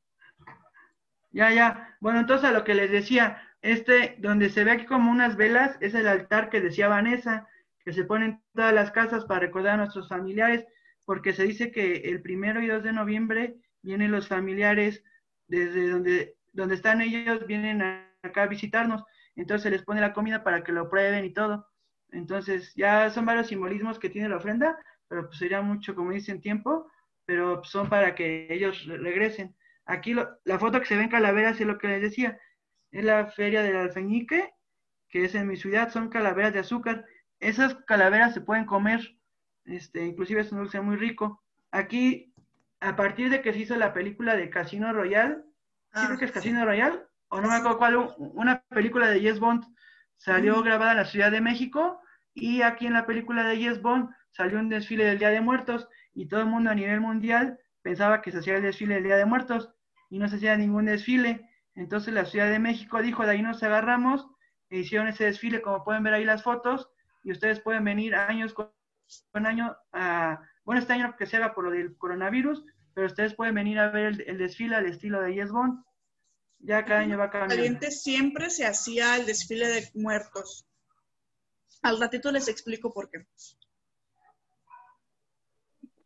Ya, ya. Bueno, entonces a lo que les decía, este, donde se ve aquí como unas velas, es el altar que decía Vanessa, que se pone en todas las casas para recordar a nuestros familiares, porque se dice que el primero y 2 de noviembre vienen los familiares desde donde, donde están ellos, vienen acá a visitarnos, entonces se les pone la comida para que lo prueben y todo. Entonces, ya son varios simbolismos que tiene la ofrenda, pero pues sería mucho, como dicen, tiempo, pero son para que ellos regresen. Aquí la foto que se ve en Calaveras es lo que les decía, es la feria del alfeñique, que es en mi ciudad, son calaveras de azúcar. Esas calaveras se pueden comer, este, inclusive es un dulce muy rico. Aquí, a partir de que se hizo la película de Casino Royal, ah, creo que es Casino Royal, o no me acuerdo cuál, una película de Yes Bond salió grabada en la Ciudad de México y aquí en la película de Yes Bond salió un desfile del Día de Muertos y todo el mundo a nivel mundial pensaba que se hacía el desfile del Día de Muertos y no se hacía ningún desfile. Entonces la Ciudad de México dijo, de ahí nos agarramos, e hicieron ese desfile, como pueden ver ahí las fotos, y ustedes pueden venir años con, año, a, bueno, este año que se haga por lo del coronavirus, pero ustedes pueden venir a ver el, desfile al estilo de Yes Bond. Ya cada año va cambiando. Caliente siempre se hacía el desfile de muertos. Al ratito les explico por qué.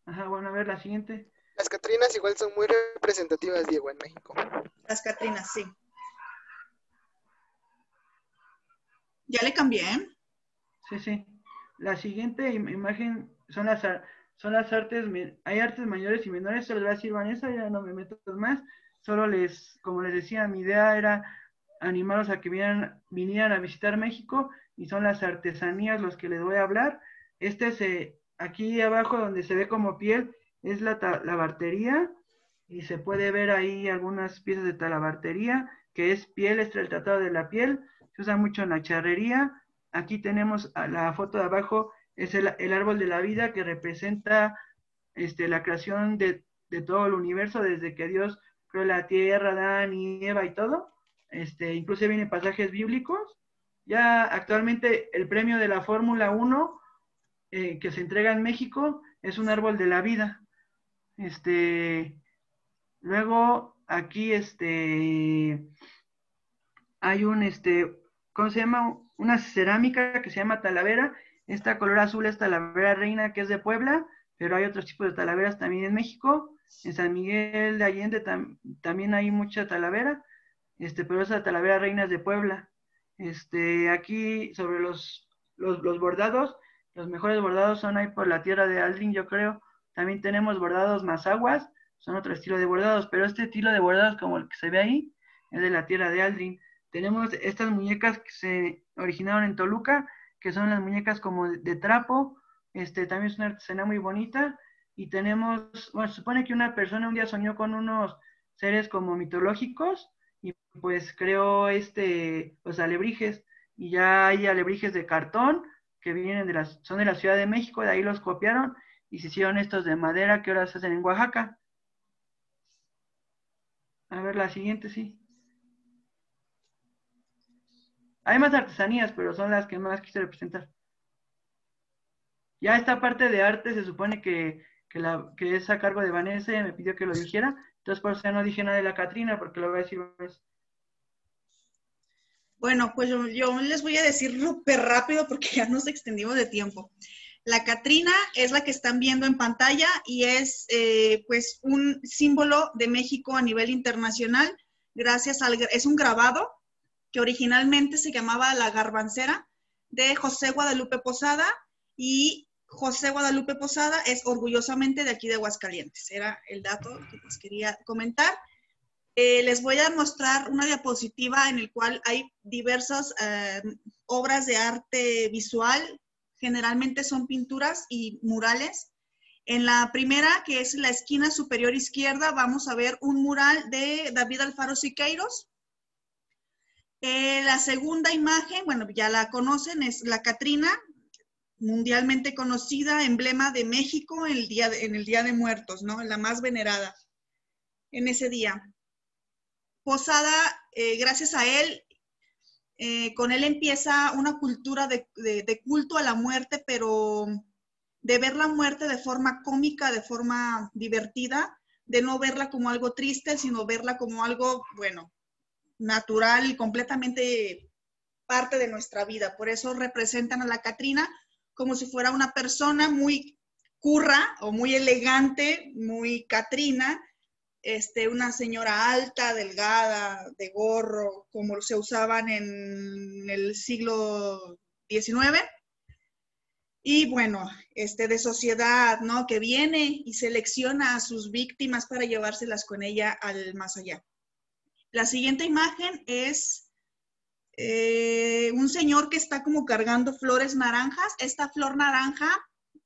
Ajá, bueno, a ver la siguiente. Las Catrinas igual son muy representativas, Diego, en México. Las Catrinas, sí. ¿Ya le cambié? Sí, sí. La siguiente imagen son las, son las artes, hay artes mayores y menores, se les va a decir Vanessa, ya no me meto más. Solo les, como les decía, mi idea era animarlos a que vinieran, vinieran a visitar México y son las artesanías los que les voy a hablar. Este es eh, aquí abajo donde se ve como piel, es la talabartería y se puede ver ahí algunas piezas de talabartería, que es piel, es el tratado de la piel, se usa mucho en la charrería. Aquí tenemos la foto de abajo, es el, árbol de la vida que representa este, la creación de, todo el universo, desde que Dios creó la tierra, Adán y Eva y todo. Este, incluso vienen pasajes bíblicos. Ya actualmente el premio de la Fórmula 1 eh, que se entrega en México es un árbol de la vida. Este, luego aquí este, hay un, este, ¿cómo se llama? Una cerámica que se llama talavera. Esta color azul es talavera reina, que es de Puebla, pero hay otros tipos de talaveras también en México. En San Miguel de Allende también hay mucha talavera, este, pero esa talavera reina es de Puebla. Este, aquí sobre los, los, los bordados, los mejores bordados son ahí por la tierra de Aldrin, yo creo. También tenemos bordados mazaguas, son otro estilo de bordados, pero este estilo de bordados como el que se ve ahí es de la tierra de Aldrin. Tenemos estas muñecas que se originaron en Toluca, que son las muñecas como de, trapo, este, también es una artesanía muy bonita, y tenemos, bueno, se supone que una persona un día soñó con unos seres como mitológicos, y pues creó este, los alebrijes, y ya hay alebrijes de cartón, que vienen de las, son de la Ciudad de México, de ahí los copiaron, y se hicieron estos de madera que ahora se hacen en Oaxaca. A ver, la siguiente, sí. Hay más artesanías, pero son las que más quise representar. Ya esta parte de arte se supone que, la, que es a cargo de Vanessa, me pidió que lo dijera, entonces por eso no dije nada de la Catrina, porque lo voy a decir Bueno, pues yo, les voy a decir súper rápido porque ya nos extendimos de tiempo. La Catrina es la que están viendo en pantalla y es eh, pues un símbolo de México a nivel internacional. Gracias al, es un grabado que originalmente se llamaba La Garbancera de José Guadalupe Posada y José Guadalupe Posada es orgullosamente de aquí de Aguascalientes. Era el dato que les quería comentar. Eh, les voy a mostrar una diapositiva en el cual hay diversas eh, obras de arte visual generalmente son pinturas y murales. En la primera, que es la esquina superior izquierda, vamos a ver un mural de David Alfaro Siqueiros. Eh, la segunda imagen, bueno, ya la conocen, es la Catrina, mundialmente conocida, emblema de México en el Día de, Muertos, ¿no? La más venerada en ese día. Posada, eh, gracias a él, eh, con él empieza una cultura de, culto a la muerte, pero de ver la muerte de forma cómica, de forma divertida, de no verla como algo triste, sino verla como algo, bueno, natural y completamente parte de nuestra vida. Por eso representan a la Catrina como si fuera una persona muy curra o muy elegante, muy Catrina, este, una señora alta, delgada, de gorro, como se usaban en el siglo XIX. Y bueno, este, de sociedad, ¿no? Que viene y selecciona a sus víctimas para llevárselas con ella al más allá. La siguiente imagen es eh, un señor que está como cargando flores naranjas. Esta flor naranja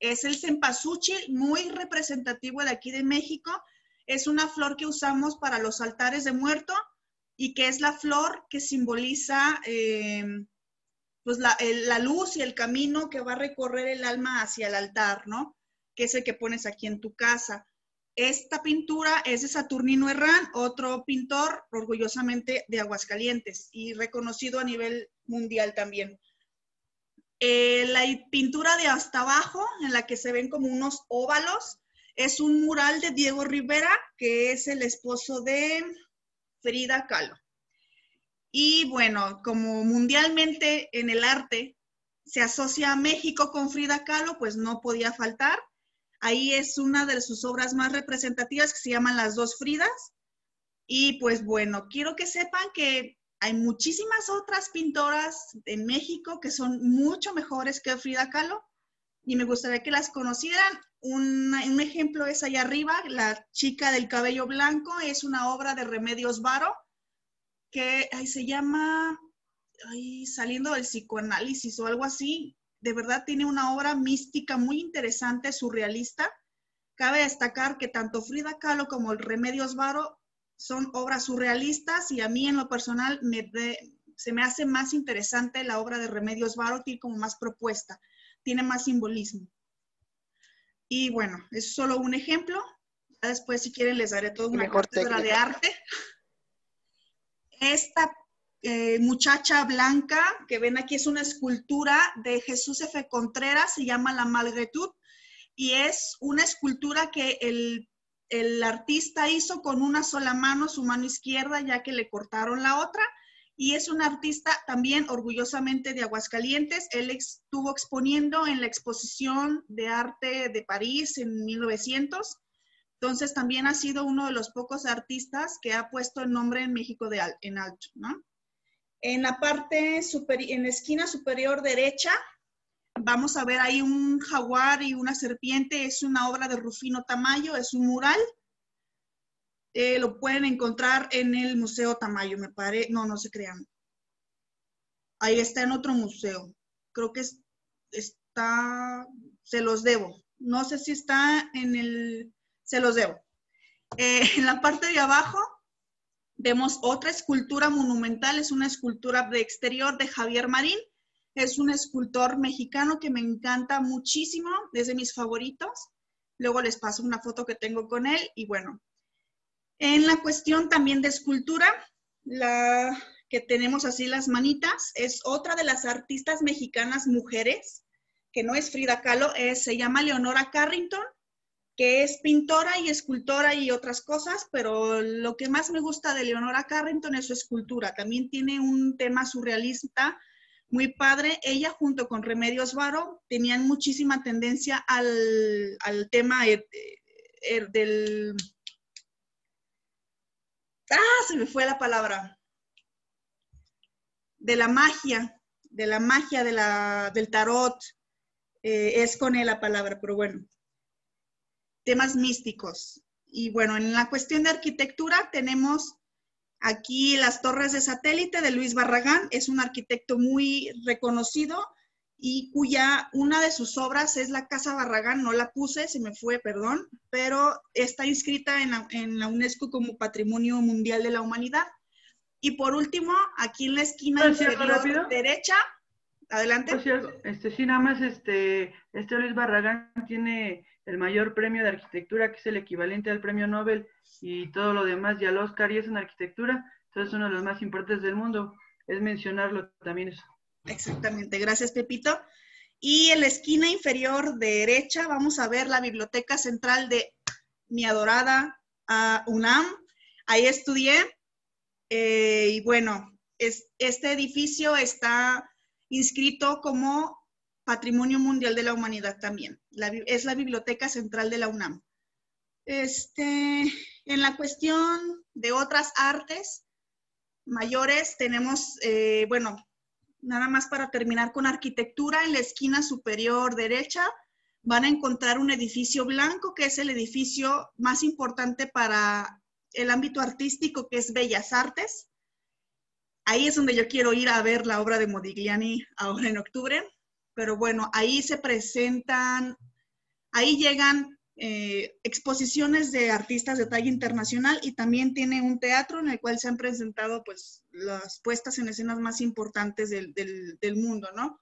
es el cempasúchil, muy representativo de aquí de México es una flor que usamos para los altares de muerto y que es la flor que simboliza eh, pues la, luz y el camino que va a recorrer el alma hacia el altar, ¿no? Que es el que pones aquí en tu casa. Esta pintura es de Saturnino Herrán, otro pintor orgullosamente de Aguascalientes y reconocido a nivel mundial también. Eh, la pintura de hasta abajo, en la que se ven como unos óvalos, es un mural de Diego Rivera, que es el esposo de Frida Kahlo. Y bueno, como mundialmente en el arte se asocia a México con Frida Kahlo, pues no podía faltar. Ahí es una de sus obras más representativas que se llaman Las dos Fridas. Y pues bueno, quiero que sepan que hay muchísimas otras pintoras en México que son mucho mejores que Frida Kahlo y me gustaría que las conocieran. Un, ejemplo es allá arriba, La chica del cabello blanco, es una obra de Remedios Varo, que ahí se llama Saliendo del psicoanálisis o algo así. De verdad tiene una obra mística muy interesante, surrealista. Cabe destacar que tanto Frida Kahlo como el Remedios Varo son obras surrealistas y a mí en lo personal me se me hace más interesante la obra de Remedios Varo, tiene como más propuesta tiene más simbolismo. Y bueno, es solo un ejemplo. después, si quieren, les daré toda una cátedra de arte. Esta eh, muchacha blanca que ven aquí es una escultura de Jesús F. Contreras, se llama La Malgratitud, y es una escultura que el, el artista hizo con una sola mano, su mano izquierda, ya que le cortaron la otra, y es un artista también orgullosamente de Aguascalientes. Él estuvo exponiendo en la exposición de arte de París en 1900. Entonces también ha sido uno de los pocos artistas que ha puesto el nombre en México de en alto, ¿no? En la parte superior, en la esquina superior derecha, vamos a ver ahí un jaguar y una serpiente. Es una obra de Rufino Tamayo, es un mural eh, lo pueden encontrar en el Museo Tamayo, me parece. No, no se crean. Ahí está en otro museo. Creo que está, se los debo. No sé si está en el, se los debo. Eh, en la parte de abajo vemos otra escultura monumental, es una escultura de exterior de Javier Marín. Es un escultor mexicano que me encanta muchísimo, es de mis favoritos. Luego les paso una foto que tengo con él y bueno, en la cuestión también de escultura, la que tenemos así las manitas, es otra de las artistas mexicanas mujeres, que no es Frida Kahlo, se llama Leonora Carrington, que es pintora y escultora y otras cosas, pero lo que más me gusta de Leonora Carrington es su escultura. También tiene un tema surrealista muy padre. Ella junto con Remedios Varo tenían muchísima tendencia al, tema eh, eh, del ah, se me fue la palabra, de la magia, de la magia de la, del tarot, eh, es con él la palabra, pero bueno, temas místicos. Y bueno, en la cuestión de arquitectura tenemos aquí las torres de satélite de Luis Barragán, es un arquitecto muy reconocido y cuya una de sus obras es la Casa Barragán, no la puse, se me fue, perdón, pero está inscrita en la, UNESCO como Patrimonio Mundial de la Humanidad. Y por último, aquí en la esquina inferior derecha, adelante. este, sí, nada más, este, este Luis Barragán tiene el mayor premio de arquitectura, que es el equivalente al premio Nobel, y todo lo demás, y al Oscar, y es en arquitectura, entonces es uno de los más importantes del mundo. Es mencionarlo también eso. Exactamente, gracias Pepito. Y en la esquina inferior derecha vamos a ver la Biblioteca Central de mi adorada UNAM. Ahí estudié eh, y bueno, es, este edificio está inscrito como Patrimonio Mundial de la Humanidad también. es la Biblioteca Central de la UNAM. Este, en la cuestión de otras artes mayores tenemos, eh, bueno, nada más para terminar con arquitectura, en la esquina superior derecha van a encontrar un edificio blanco, que es el edificio más importante para el ámbito artístico, que es Bellas Artes. Ahí es donde yo quiero ir a ver la obra de Modigliani ahora en octubre. Pero bueno, ahí se presentan, ahí llegan eh, exposiciones de artistas de talla internacional y también tiene un teatro en el cual se han presentado pues las puestas en escenas más importantes del, del, mundo, ¿no?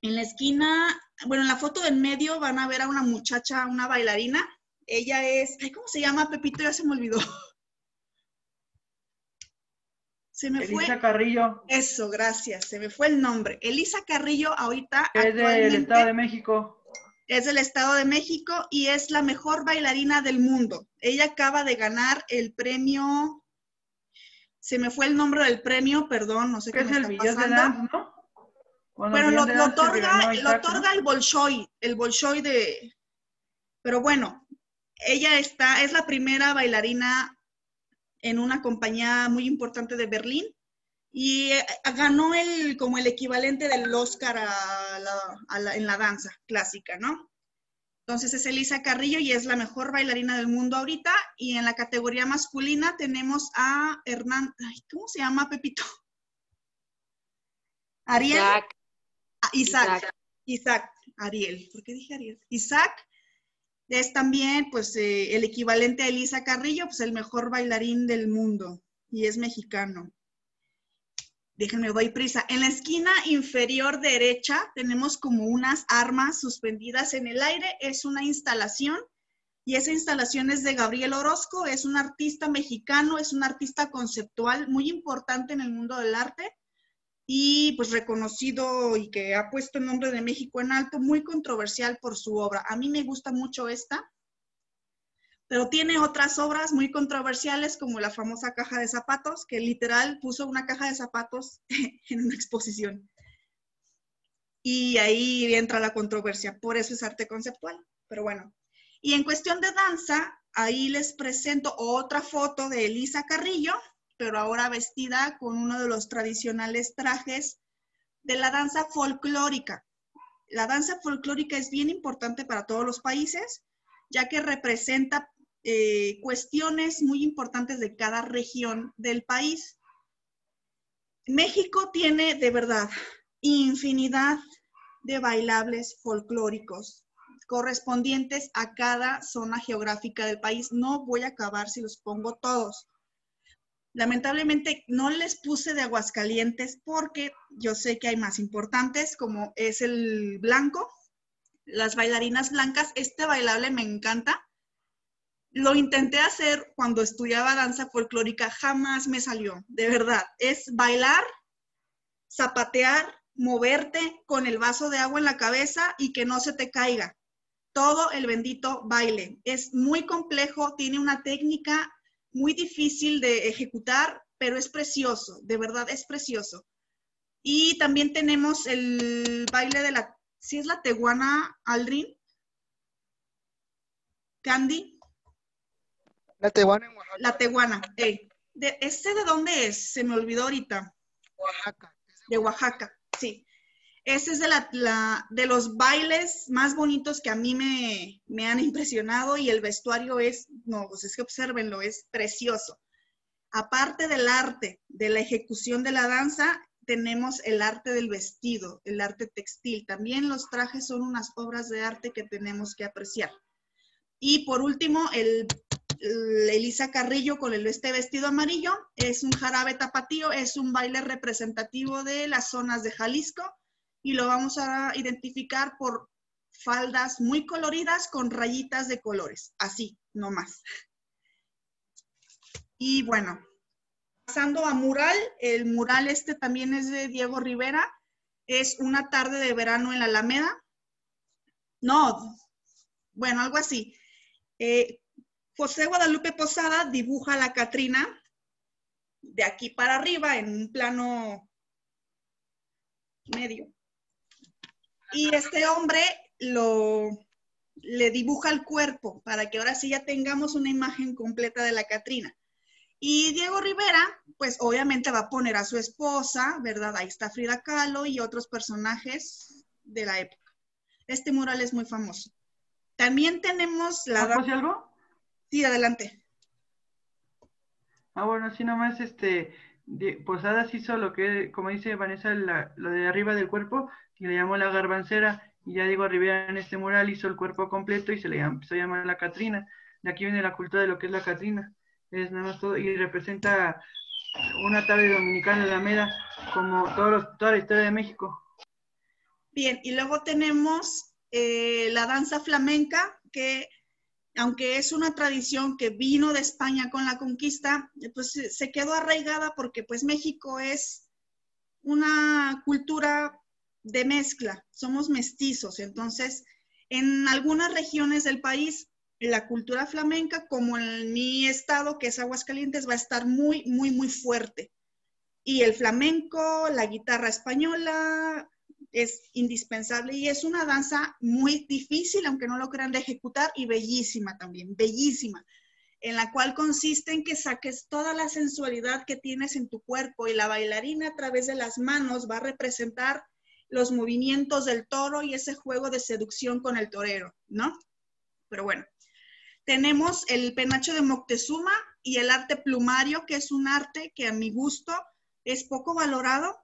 En la esquina, bueno, en la foto del medio van a ver a una muchacha, una bailarina. Ella es, ¿cómo se llama, Pepito? Ya se me olvidó. Se me Elisa Carrillo. Eso, gracias. Se me fue el nombre. Elisa Carrillo ahorita. Es del Estado de México es del Estado de México y es la mejor bailarina del mundo. Ella acaba de ganar el premio, se me fue el nombre del premio, perdón, no sé qué, es el está pasando. ¿no? Bueno, lo, otorga, lo otorga el Bolshoi, el Bolshoi de... Pero bueno, ella está, es la primera bailarina en una compañía muy importante de Berlín y eh, ganó el, como el equivalente del Oscar en la danza clásica, ¿no? Entonces es Elisa Carrillo y es la mejor bailarina del mundo ahorita. Y en la categoría masculina tenemos a Hernán, ¿cómo se llama Pepito? Ariel. Isaac. Ah, Isaac. Isaac. Ariel. ¿Por qué dije Ariel? Isaac es también pues eh, el equivalente a Elisa Carrillo, pues el mejor bailarín del mundo y es mexicano. Déjenme, doy prisa. En la esquina inferior derecha tenemos como unas armas suspendidas en el aire. Es una instalación y esa instalación es de Gabriel Orozco. Es un artista mexicano, es un artista conceptual muy importante en el mundo del arte y pues reconocido y que ha puesto el nombre de México en alto, muy controversial por su obra. A mí me gusta mucho esta pero tiene otras obras muy controversiales como la famosa caja de zapatos, que literal puso una caja de zapatos en una exposición. Y ahí entra la controversia, por eso es arte conceptual. Pero bueno, y en cuestión de danza, ahí les presento otra foto de Elisa Carrillo, pero ahora vestida con uno de los tradicionales trajes de la danza folclórica. La danza folclórica es bien importante para todos los países, ya que representa eh, cuestiones muy importantes de cada región del país. México tiene de verdad infinidad de bailables folclóricos correspondientes a cada zona geográfica del país. No voy a acabar si los pongo todos. Lamentablemente no les puse de Aguascalientes porque yo sé que hay más importantes, como es el blanco, las bailarinas blancas. Este bailable me encanta. Lo intenté hacer cuando estudiaba danza folclórica, jamás me salió, de verdad. Es bailar, zapatear, moverte con el vaso de agua en la cabeza y que no se te caiga. Todo el bendito baile. Es muy complejo, tiene una técnica muy difícil de ejecutar, pero es precioso, de verdad es precioso. Y también tenemos el baile de la, si es la teguana Aldrin, Candy. La teguana en Oaxaca. La teguana, de, ¿ese de dónde es? Se me olvidó ahorita. Oaxaca. De Oaxaca, sí. Ese es de, la, de los bailes más bonitos que a mí me, me, han impresionado y el vestuario es, no, pues es que observenlo, es precioso. Aparte del arte, de la ejecución de la danza, tenemos el arte del vestido, el arte textil. También los trajes son unas obras de arte que tenemos que apreciar. Y por último, el, Elisa Carrillo con el, este vestido amarillo es un jarabe tapatío, es un baile representativo de las zonas de Jalisco y lo vamos a identificar por faldas muy coloridas con rayitas de colores, así, no más. Y bueno, pasando a mural, el mural este también es de Diego Rivera, es una tarde de verano en la Alameda. No, bueno, algo así. Eh, José Guadalupe Posada dibuja a la Catrina de aquí para arriba en un plano medio y este hombre lo, le dibuja el cuerpo para que ahora sí ya tengamos una imagen completa de la Catrina. Y Diego Rivera, pues obviamente va a poner a su esposa, ¿verdad? Ahí está Frida Kahlo y otros personajes de la época. Este mural es muy famoso. También tenemos la... algo? Sí, adelante. Ah, bueno, así nomás, este, Posadas hizo lo que, como dice Vanessa, lo de arriba del cuerpo, y le llamó la garbancera, y ya digo, Rivera en este mural hizo el cuerpo completo y se le empezó a llamar la Catrina. De aquí viene la cultura de lo que es la Catrina. Es nada más todo, y representa una tarde dominicana en la Alameda, como toda la historia de México. Bien, y luego tenemos eh, la danza flamenca, que aunque es una tradición que vino de España con la conquista, pues se quedó arraigada porque pues México es una cultura de mezcla, somos mestizos, entonces en algunas regiones del país la cultura flamenca, como en mi estado, que es Aguascalientes, va a estar muy, muy, muy fuerte. Y el flamenco, la guitarra española, es indispensable y es una danza muy difícil, aunque no lo crean, de ejecutar y bellísima también, bellísima, en la cual consiste en que saques toda la sensualidad que tienes en tu cuerpo y la bailarina a través de las manos va a representar los movimientos del toro y ese juego de seducción con el torero, ¿no? Pero bueno, tenemos el penacho de Moctezuma y el arte plumario, que es un arte que a mi gusto es poco valorado.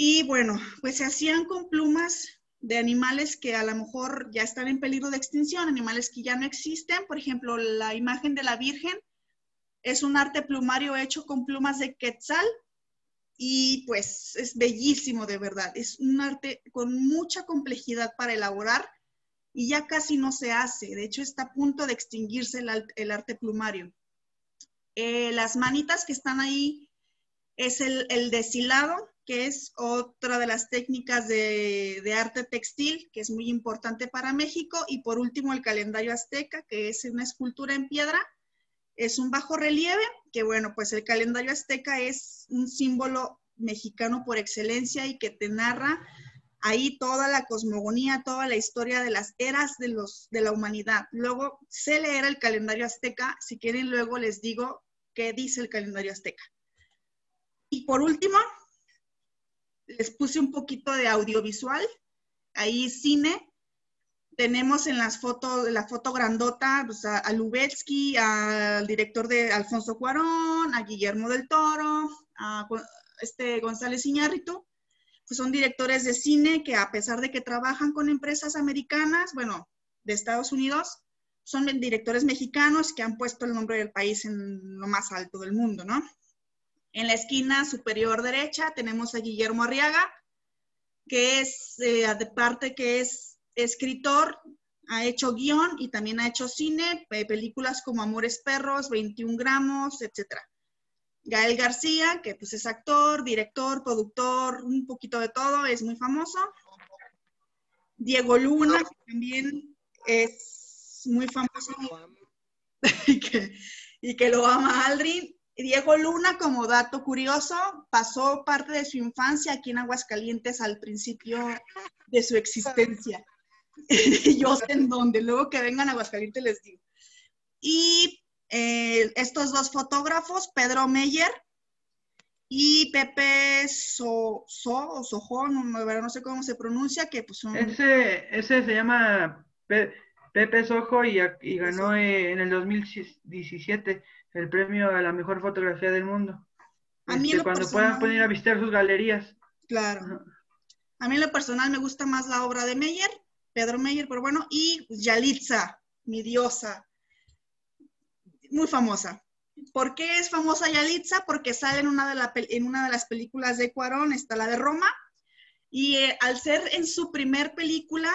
Y bueno, pues se hacían con plumas de animales que a lo mejor ya están en peligro de extinción, animales que ya no existen. Por ejemplo, la imagen de la Virgen es un arte plumario hecho con plumas de quetzal, y pues es bellísimo de verdad. Es un arte con mucha complejidad para elaborar y ya casi no se hace. De hecho, está a punto de extinguirse el, arte plumario. Eh, las manitas que están ahí es el, el deshilado, que es otra de las técnicas de, arte textil, que es muy importante para México. Y por último, el calendario azteca, que es una escultura en piedra. Es un bajo relieve, que bueno, pues el calendario azteca es un símbolo mexicano por excelencia y que te narra ahí toda la cosmogonía, toda la historia de las eras de, los, de la humanidad. Luego sé leer el calendario azteca, si quieren luego les digo qué dice el calendario azteca. Y por último, les puse un poquito de audiovisual, ahí cine. Tenemos en las fotos, la foto grandota a, a Lubetsky, al director de Alfonso Cuarón, a Guillermo del Toro, a este González Iñárritu pues son directores de cine que a pesar de que trabajan con empresas americanas, bueno, de Estados Unidos, son directores mexicanos que han puesto el nombre del país en lo más alto del mundo, ¿no? En la esquina superior derecha tenemos a Guillermo Arriaga, que es, eh, de parte que es escritor, ha hecho guion y también ha hecho cine, películas como Amores Perros, 21 gramos, etcétera. Gael García, que pues es actor, director, productor, un poquito de todo, es muy famoso. Diego Luna, que también es muy famoso y que, y que lo ama Aldrin. Diego Luna, como dato curioso, pasó parte de su infancia aquí en Aguascalientes al principio de su existencia. y yo sé en dónde, luego que vengan a Aguascalientes les digo. Y eh, estos dos fotógrafos, Pedro Meyer y Pepe so, so, Sojo, no, no, sé cómo se pronuncia, que pues son... Ese, ese se llama Pepe Sojo y, y ganó en el 2017 el premio a la mejor fotografía del mundo. A mí este, cuando puedan, pueden ir a visitar sus galerías. Claro. A mí en lo personal me gusta más la obra de Meyer, Pedro Meyer, pero bueno, y Yalitza, mi diosa, muy famosa. ¿Por qué es famosa Yalitza? Porque sale en una de, en una de las películas de Cuarón, está la de Roma, y eh, al ser en su primer película,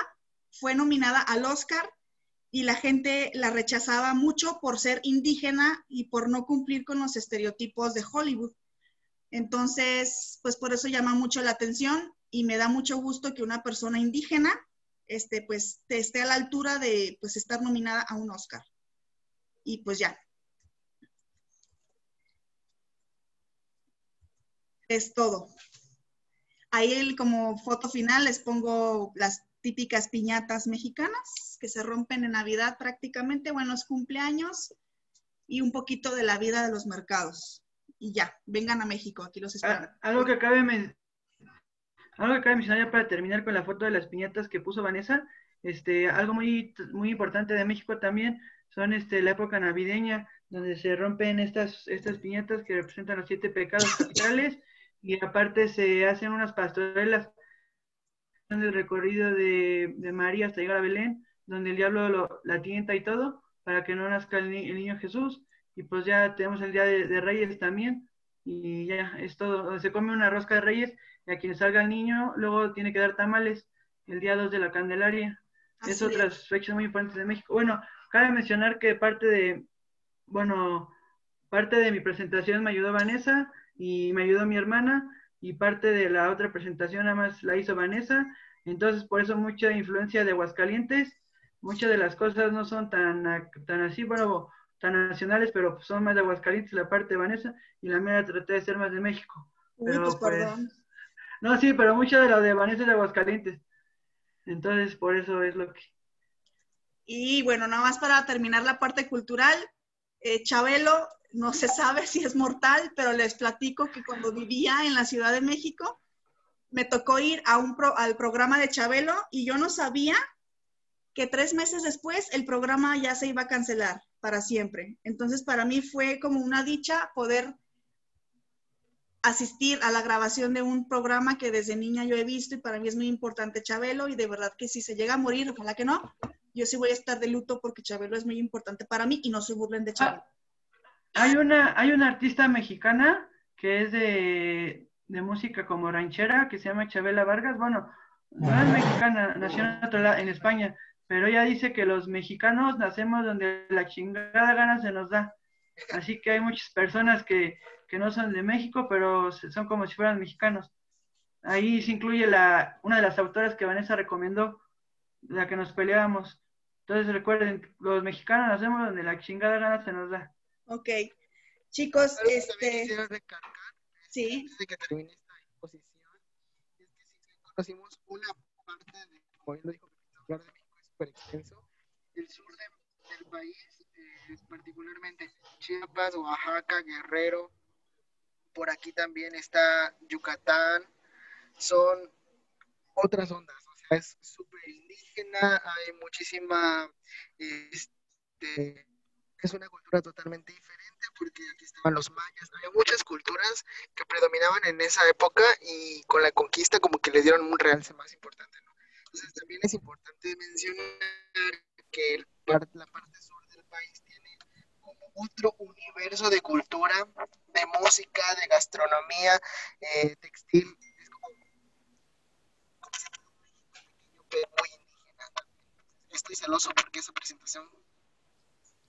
fue nominada al Oscar y la gente la rechazaba mucho por ser indígena y por no cumplir con los estereotipos de Hollywood. Entonces, pues por eso llama mucho la atención y me da mucho gusto que una persona indígena este, pues, esté a la altura de pues, estar nominada a un Oscar y pues ya. Es todo. Ahí como foto final les pongo las típicas piñatas mexicanas que se rompen en Navidad prácticamente, buenos cumpleaños y un poquito de la vida de los mercados. Y ya, vengan a México, aquí los. Ah, algo que acabe algo que acabe mencionar ya para terminar con la foto de las piñatas que puso Vanessa, este, algo muy, muy importante de México también son este, la época navideña, donde se rompen estas, estas piñatas que representan los siete pecados capitales, y aparte se hacen unas pastorelas el recorrido de, de, María hasta llegar a Belén, donde el diablo lo, la tienta y todo, para que no nazca el, niño Jesús. Y pues ya tenemos el día de, Reyes también, y ya es todo. Se come una rosca de Reyes, y a quien salga el niño, luego tiene que dar tamales el día 2 de la Candelaria. es otras fechas muy importantes de México. Bueno, Cabe mencionar que parte de, bueno, parte de mi presentación me ayudó Vanessa y me ayudó mi hermana y parte de la otra presentación nada más la hizo Vanessa. Entonces, por eso mucha influencia de Aguascalientes. Muchas de las cosas no son tan, tan así, bueno, tan nacionales, pero son más de Aguascalientes la parte de Vanessa y la mía traté de ser más de México. pero, pues, pues, no, sí, pero mucho de lo de Vanessa es de Aguascalientes. Entonces, por eso es lo que, y bueno, nada más para terminar la parte cultural, eh, Chabelo no se sabe si es mortal, pero les platico que cuando vivía en la Ciudad de México, me tocó ir a un al programa de Chabelo y yo no sabía que tres meses después el programa ya se iba a cancelar para siempre. Entonces, para mí fue como una dicha poder asistir a la grabación de un programa que desde niña yo he visto y para mí es muy importante Chabelo y de verdad que si se llega a morir, ojalá que no, yo sí voy a estar de luto porque Chabelo es muy importante para mí y no se burlen de ah, Chabelo. Hay, una, hay una artista mexicana que es de, música como ranchera que se llama Chabela Vargas. Bueno, no es mexicana, nació en España, pero ella dice que los mexicanos nacemos donde la chingada gana se nos da. Así que hay muchas personas que, que no son de México, pero son como si fueran mexicanos. ahí se incluye la, una de las autoras que Vanessa recomendó, la que nos peleábamos. Entonces recuerden, los mexicanos hacemos donde la chingada gana se nos da. Ok. Chicos, Algo este... recargar, Sí. antes de que termine esta exposición, es que sí conocimos una parte de, como lo dijo, hablar de México es súper extenso, el sur de- del país, eh, particularmente Chiapas, Oaxaca, Guerrero, por aquí también está Yucatán, son otras ondas, o sea, es súper indígena, hay muchísima, este, es una cultura totalmente diferente porque aquí estaban los mayas, había muchas culturas que predominaban en esa época y con la conquista como que le dieron un realce más importante, ¿no? Entonces también es importante mencionar que el par- la parte sur del país tiene como otro universo de cultura, de música, de gastronomía, eh, textil, es como, muy indígena. Estoy celoso porque esa presentación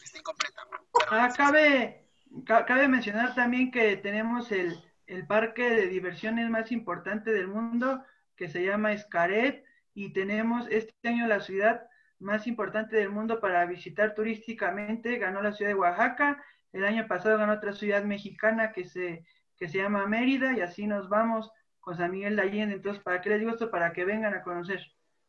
está incompleta. Ah, cabe, ca- cabe mencionar también que tenemos el, el parque de diversiones más importante del mundo, que se llama Xcaret, y tenemos este año la ciudad más importante del mundo para visitar turísticamente, ganó la ciudad de Oaxaca, el año pasado ganó otra ciudad mexicana que se, que se llama Mérida, y así nos vamos con San Miguel de Allende. Entonces, ¿para qué les digo esto? Para que vengan a conocer.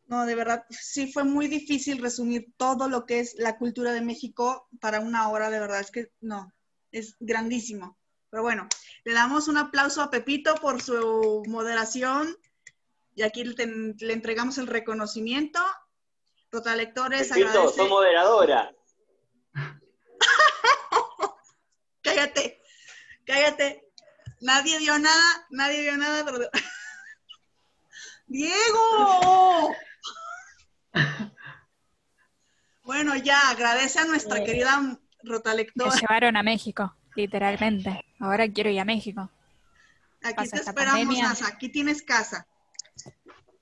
No, de verdad, sí fue muy difícil resumir todo lo que es la cultura de México para una hora, de verdad, es que no, es grandísimo. Pero bueno, le damos un aplauso a Pepito por su moderación y aquí le, entregamos el reconocimiento. Rotalectores, Pepito, agradece. sos moderadora. Cállate, cállate. Nadie dio nada, nadie dio nada. pero- ¡Diego! Bueno, ya, agradece a nuestra querida Me rotalectora. llevaron a México, literalmente. Ahora quiero ir a México. Aquí pasa te esperamos. Nasa. Aquí tienes casa.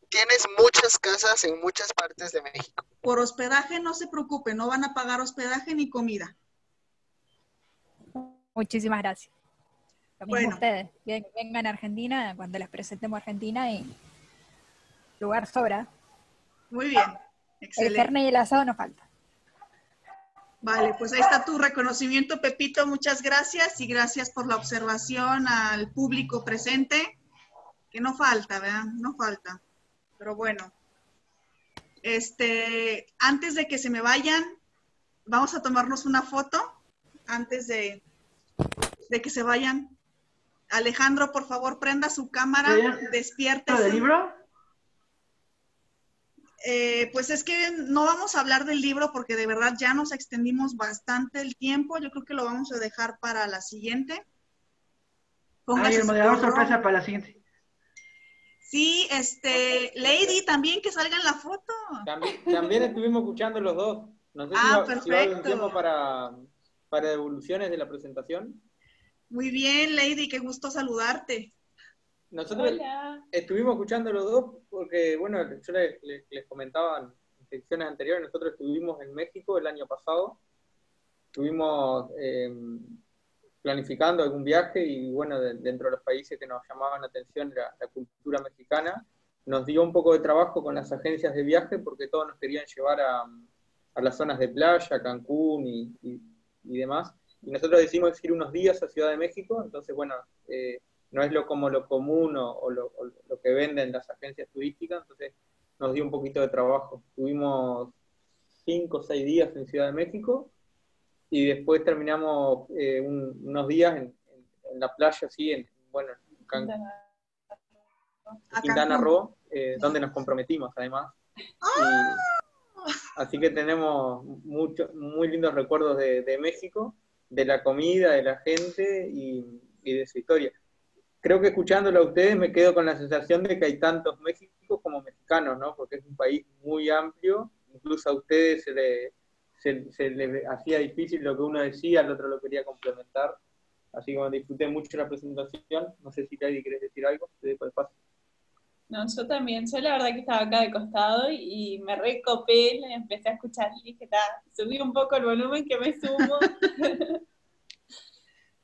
Tienes muchas casas en muchas partes de México. Por hospedaje, no se preocupe, no van a pagar hospedaje ni comida. Muchísimas gracias. Lo mismo Bueno. ustedes. Ven- Vengan a Argentina cuando les presentemos Argentina y lugar sobra. Muy bien, El carne y el asado no falta. Vale, pues ahí está tu reconocimiento, Pepito. Muchas gracias y gracias por la observación al público presente, que no falta, ¿verdad? No falta. Pero bueno, este, antes de que se me vayan, vamos a tomarnos una foto antes de, de que se vayan. Alejandro, por favor, prenda su cámara, despiértese. ¿Del libro? Eh, pues es que no vamos a hablar del libro porque de verdad ya nos extendimos bastante el tiempo. Yo creo que lo vamos a dejar para la siguiente. Ay, Póngase el su moderador sorpresa para la siguiente. Sí, este, Lady, también que salga en la foto. También, también estuvimos escuchando los dos. No sé si Ah, va- si va a haber un perfecto. tiempo para, para devoluciones de la presentación. Muy bien, Lady, qué gusto saludarte. Nosotros Hola. estuvimos escuchando los dos porque, bueno, yo les, les- les comentaba en secciones anteriores, nosotros estuvimos en México el año pasado, estuvimos eh, planificando algún viaje y, bueno, de- dentro de los países que nos llamaban la atención era la cultura mexicana. Nos dio un poco de trabajo con las agencias de viaje porque todos nos querían llevar a, a las zonas de playa, Cancún y, y- y demás. Y nosotros decidimos ir unos días a Ciudad de México, entonces, bueno, eh, no es lo como lo común o, o lo, o lo que venden las agencias turísticas, entonces nos dio un poquito de trabajo. Tuvimos cinco o seis días en Ciudad de México y después terminamos eh, un- unos días en, en- en la playa, así, en, bueno, en Can- Quintana. Roo, eh, donde nos comprometimos además. Y- así que tenemos mucho, muy lindos recuerdos de, de México, de la comida, de la gente y, y de su historia. Creo que escuchándolo a ustedes me quedo con la sensación de que hay tantos Méxicos como mexicanos, ¿no? Porque es un país muy amplio, incluso a ustedes se le, se, se le hacía difícil lo que uno decía, al otro lo quería complementar. Así que bueno, disfruté mucho la presentación. No sé si Lady querés decir algo, te dejo el paso. No, yo también, yo la verdad que estaba acá de costado y me recopé, la empecé a escuchar y dije, subí un poco el volumen que me sumo.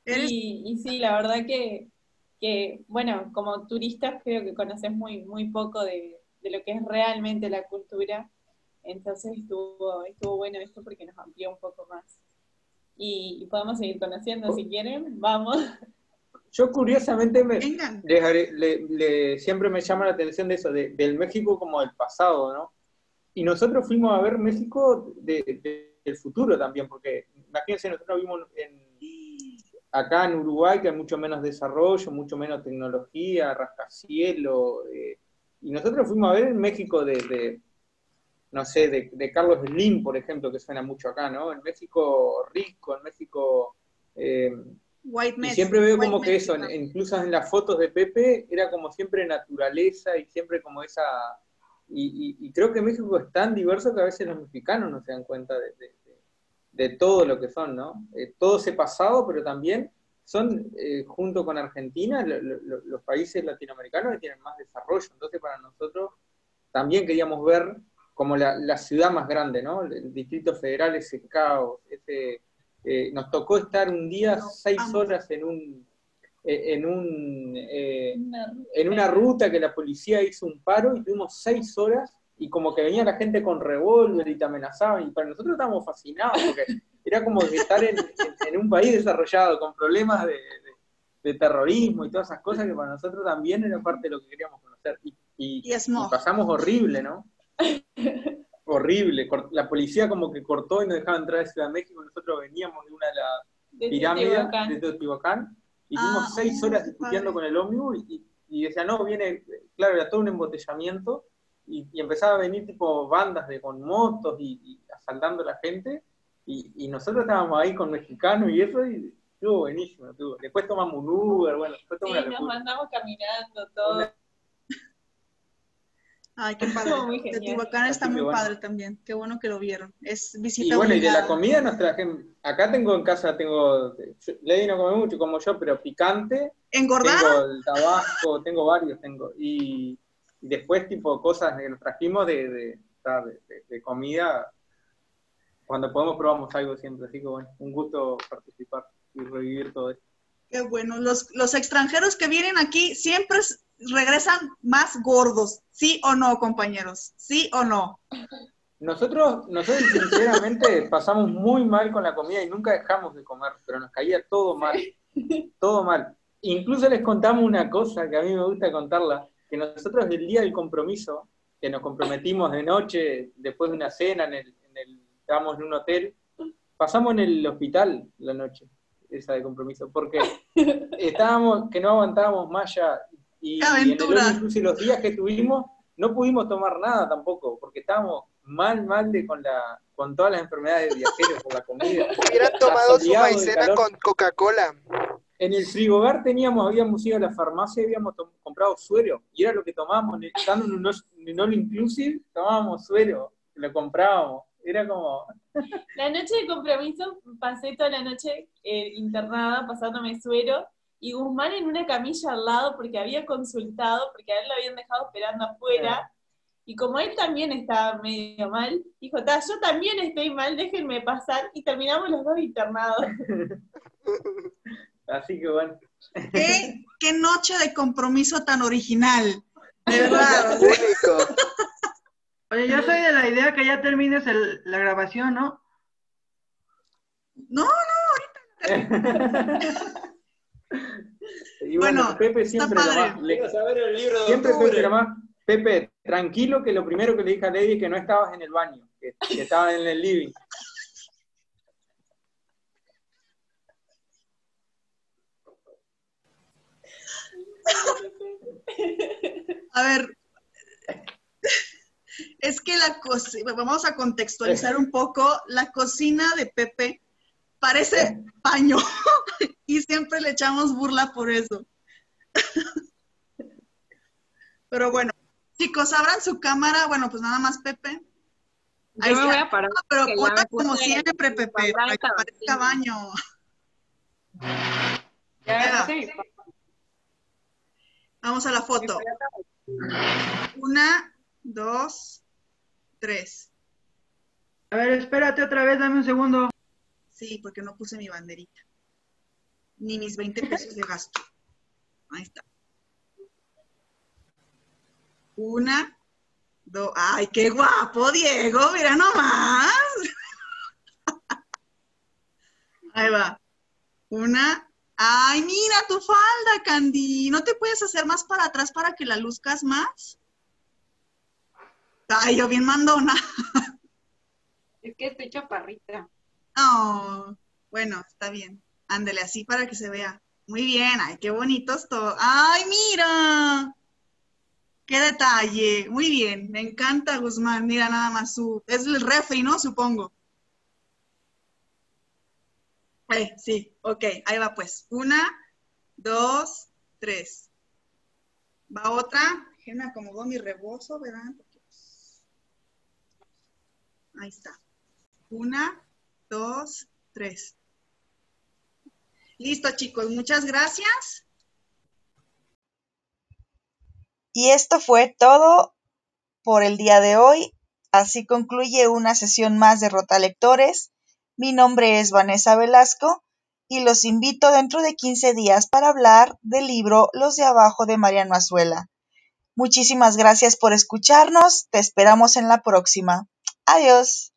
Y sí, la verdad que que, bueno, como turistas creo que conoces muy, muy poco de, de lo que es realmente la cultura. Entonces estuvo, estuvo bueno esto porque nos amplió un poco más. Y, podemos seguir conociendo si quieren, vamos. Yo curiosamente me, siempre me llama la atención de eso, del México como del pasado, ¿no? Y nosotros fuimos a ver México del futuro también, porque imagínense, nosotros vimos en, acá en Uruguay que hay mucho menos desarrollo, mucho menos tecnología, rascacielos, eh, y nosotros fuimos a ver en México de, no sé, de, Carlos Slim, por ejemplo, que suena mucho acá, ¿no? En México rico, en México... Eh, White y siempre veo como que eso, incluso en las fotos de Pepe, era como siempre naturaleza y siempre como esa... Y, creo que México es tan diverso que a veces los mexicanos no se dan cuenta de, todo lo que son, ¿no? Eh, todo ese pasado, pero también son, eh, junto con Argentina, los países latinoamericanos que tienen más desarrollo. Entonces, para nosotros también queríamos ver como la, ciudad más grande, ¿no? El Distrito Federal, ese caos, ese, eh, nos tocó estar un día seis horas en un, eh, en, un, en una ruta que la policía hizo un paro y tuvimos seis horas y como que venía la gente con revólver y te amenazaban y para nosotros estábamos fascinados porque era como estar en, un país desarrollado con problemas de, terrorismo y todas esas cosas que para nosotros también era parte de lo que queríamos conocer. Y, pasamos horrible, ¿no? horrible. La policía como que cortó y nos dejaba entrar a Ciudad de México. Nosotros veníamos de una de las pirámides de Teotihuacán y tuvimos ah, seis horas discutiendo con el ómnibus y, y, decía, no, viene, claro, era todo un embotellamiento y, empezaba a venir tipo bandas de con motos y, y asaltando a la gente y, nosotros estábamos ahí con mexicanos y eso, y estuvo buenísimo. Estuvo. Después tomamos un Uber, bueno, después tomamos Sí, nos mandamos caminando, todo. Ay, qué padre. Teotihuacán está muy padre también. Qué bueno que lo vieron. Es visita Y bueno, y de la comida nos traje. Acá tengo en casa, tengo. Lady no come mucho como yo, pero picante. ¿Engordar? Tengo el tabasco, tengo varios, tengo. Y, después, tipo, cosas que nos trajimos de, de, de comida cuando podemos probamos algo siempre, así que bueno, un gusto participar y revivir todo esto. Qué bueno, los, los extranjeros que vienen aquí siempre regresan más gordos, ¿sí o no, compañeros? ¿Sí o no? Nosotros, nosotros sinceramente pasamos muy mal con la comida y nunca dejamos de comer, pero nos caía todo mal, todo mal. Incluso les contamos una cosa que a mí me gusta contarla, que nosotros el día del compromiso, que nos comprometimos de noche, después de una cena en el, estábamos en un hotel, pasamos en el hospital la noche, esa de compromiso, porque estábamos, que no aguantábamos más ya, y, en el los días que tuvimos, no pudimos tomar nada tampoco, porque estábamos mal, mal de con la con todas las enfermedades de viajeros por la comida. Hubieran tomado su maicena con Coca-Cola. En el frigobar teníamos, habíamos ido a la farmacia y habíamos comprado suero, y era lo que tomábamos, estando en un all inclusive, tomábamos suero, lo comprábamos. Era como... La noche de compromiso pasé toda la noche eh, internada pasándome suero y Guzmán en una camilla al lado porque había consultado, porque a él lo habían dejado esperando afuera. Y como él también estaba medio mal, dijo, yo también estoy mal, déjenme pasar. Y terminamos los dos internados. Así que bueno. ¿Qué, qué noche de compromiso tan original. De verdad. Oye, yo soy de la idea que ya termines la grabación, ¿no? No, no, ahorita. y bueno, Pepe siempre lo siempre Pepe Pepe, tranquilo que lo primero que le dije a Lady es que no estabas en el baño, que, que estabas en el living. A ver, es que la cocina, vamos a contextualizar un poco, la cocina de Pepe parece paño y siempre le echamos burla por eso. Pero bueno, chicos, abran su cámara, bueno, pues nada más Pepe. Ahí me voy a parar. pero ponla como siempre, Pepe, para que parezca baño. Ya, Vamos a la foto. Una, dos, tres. A ver, espérate otra vez, dame un segundo. Sí, porque no puse mi banderita. Ni mis 20 pesos de gasto. Ahí está. Una, dos. ¡Ay, qué guapo, Diego! Mira nomás. Ahí va. Una. ¡Ay, mira tu falda, Candy! ¿No te puedes hacer más para atrás para que la luzcas más? Ay, yo bien mandona. Es que estoy chaparrita. Oh, bueno, está bien. Ándele así para que se vea. Muy bien, ay, qué bonitos todos. ¡Ay, mira! ¡Qué detalle! Muy bien, me encanta Guzmán. Mira nada más su. Es el refri, ¿no? Supongo. Sí, ok, ahí va pues. Una, dos, tres. Va otra. Déjenme acomodo mi rebozo, ¿verdad? Ahí está. Una, dos, tres. Listo, chicos, muchas gracias. Y esto fue todo por el día de hoy. Así concluye una sesión más de Rota Lectores. Mi nombre es Vanessa Velasco y los invito dentro de 15 días para hablar del libro Los de Abajo de Mariano Azuela. Muchísimas gracias por escucharnos. Te esperamos en la próxima. Adiós.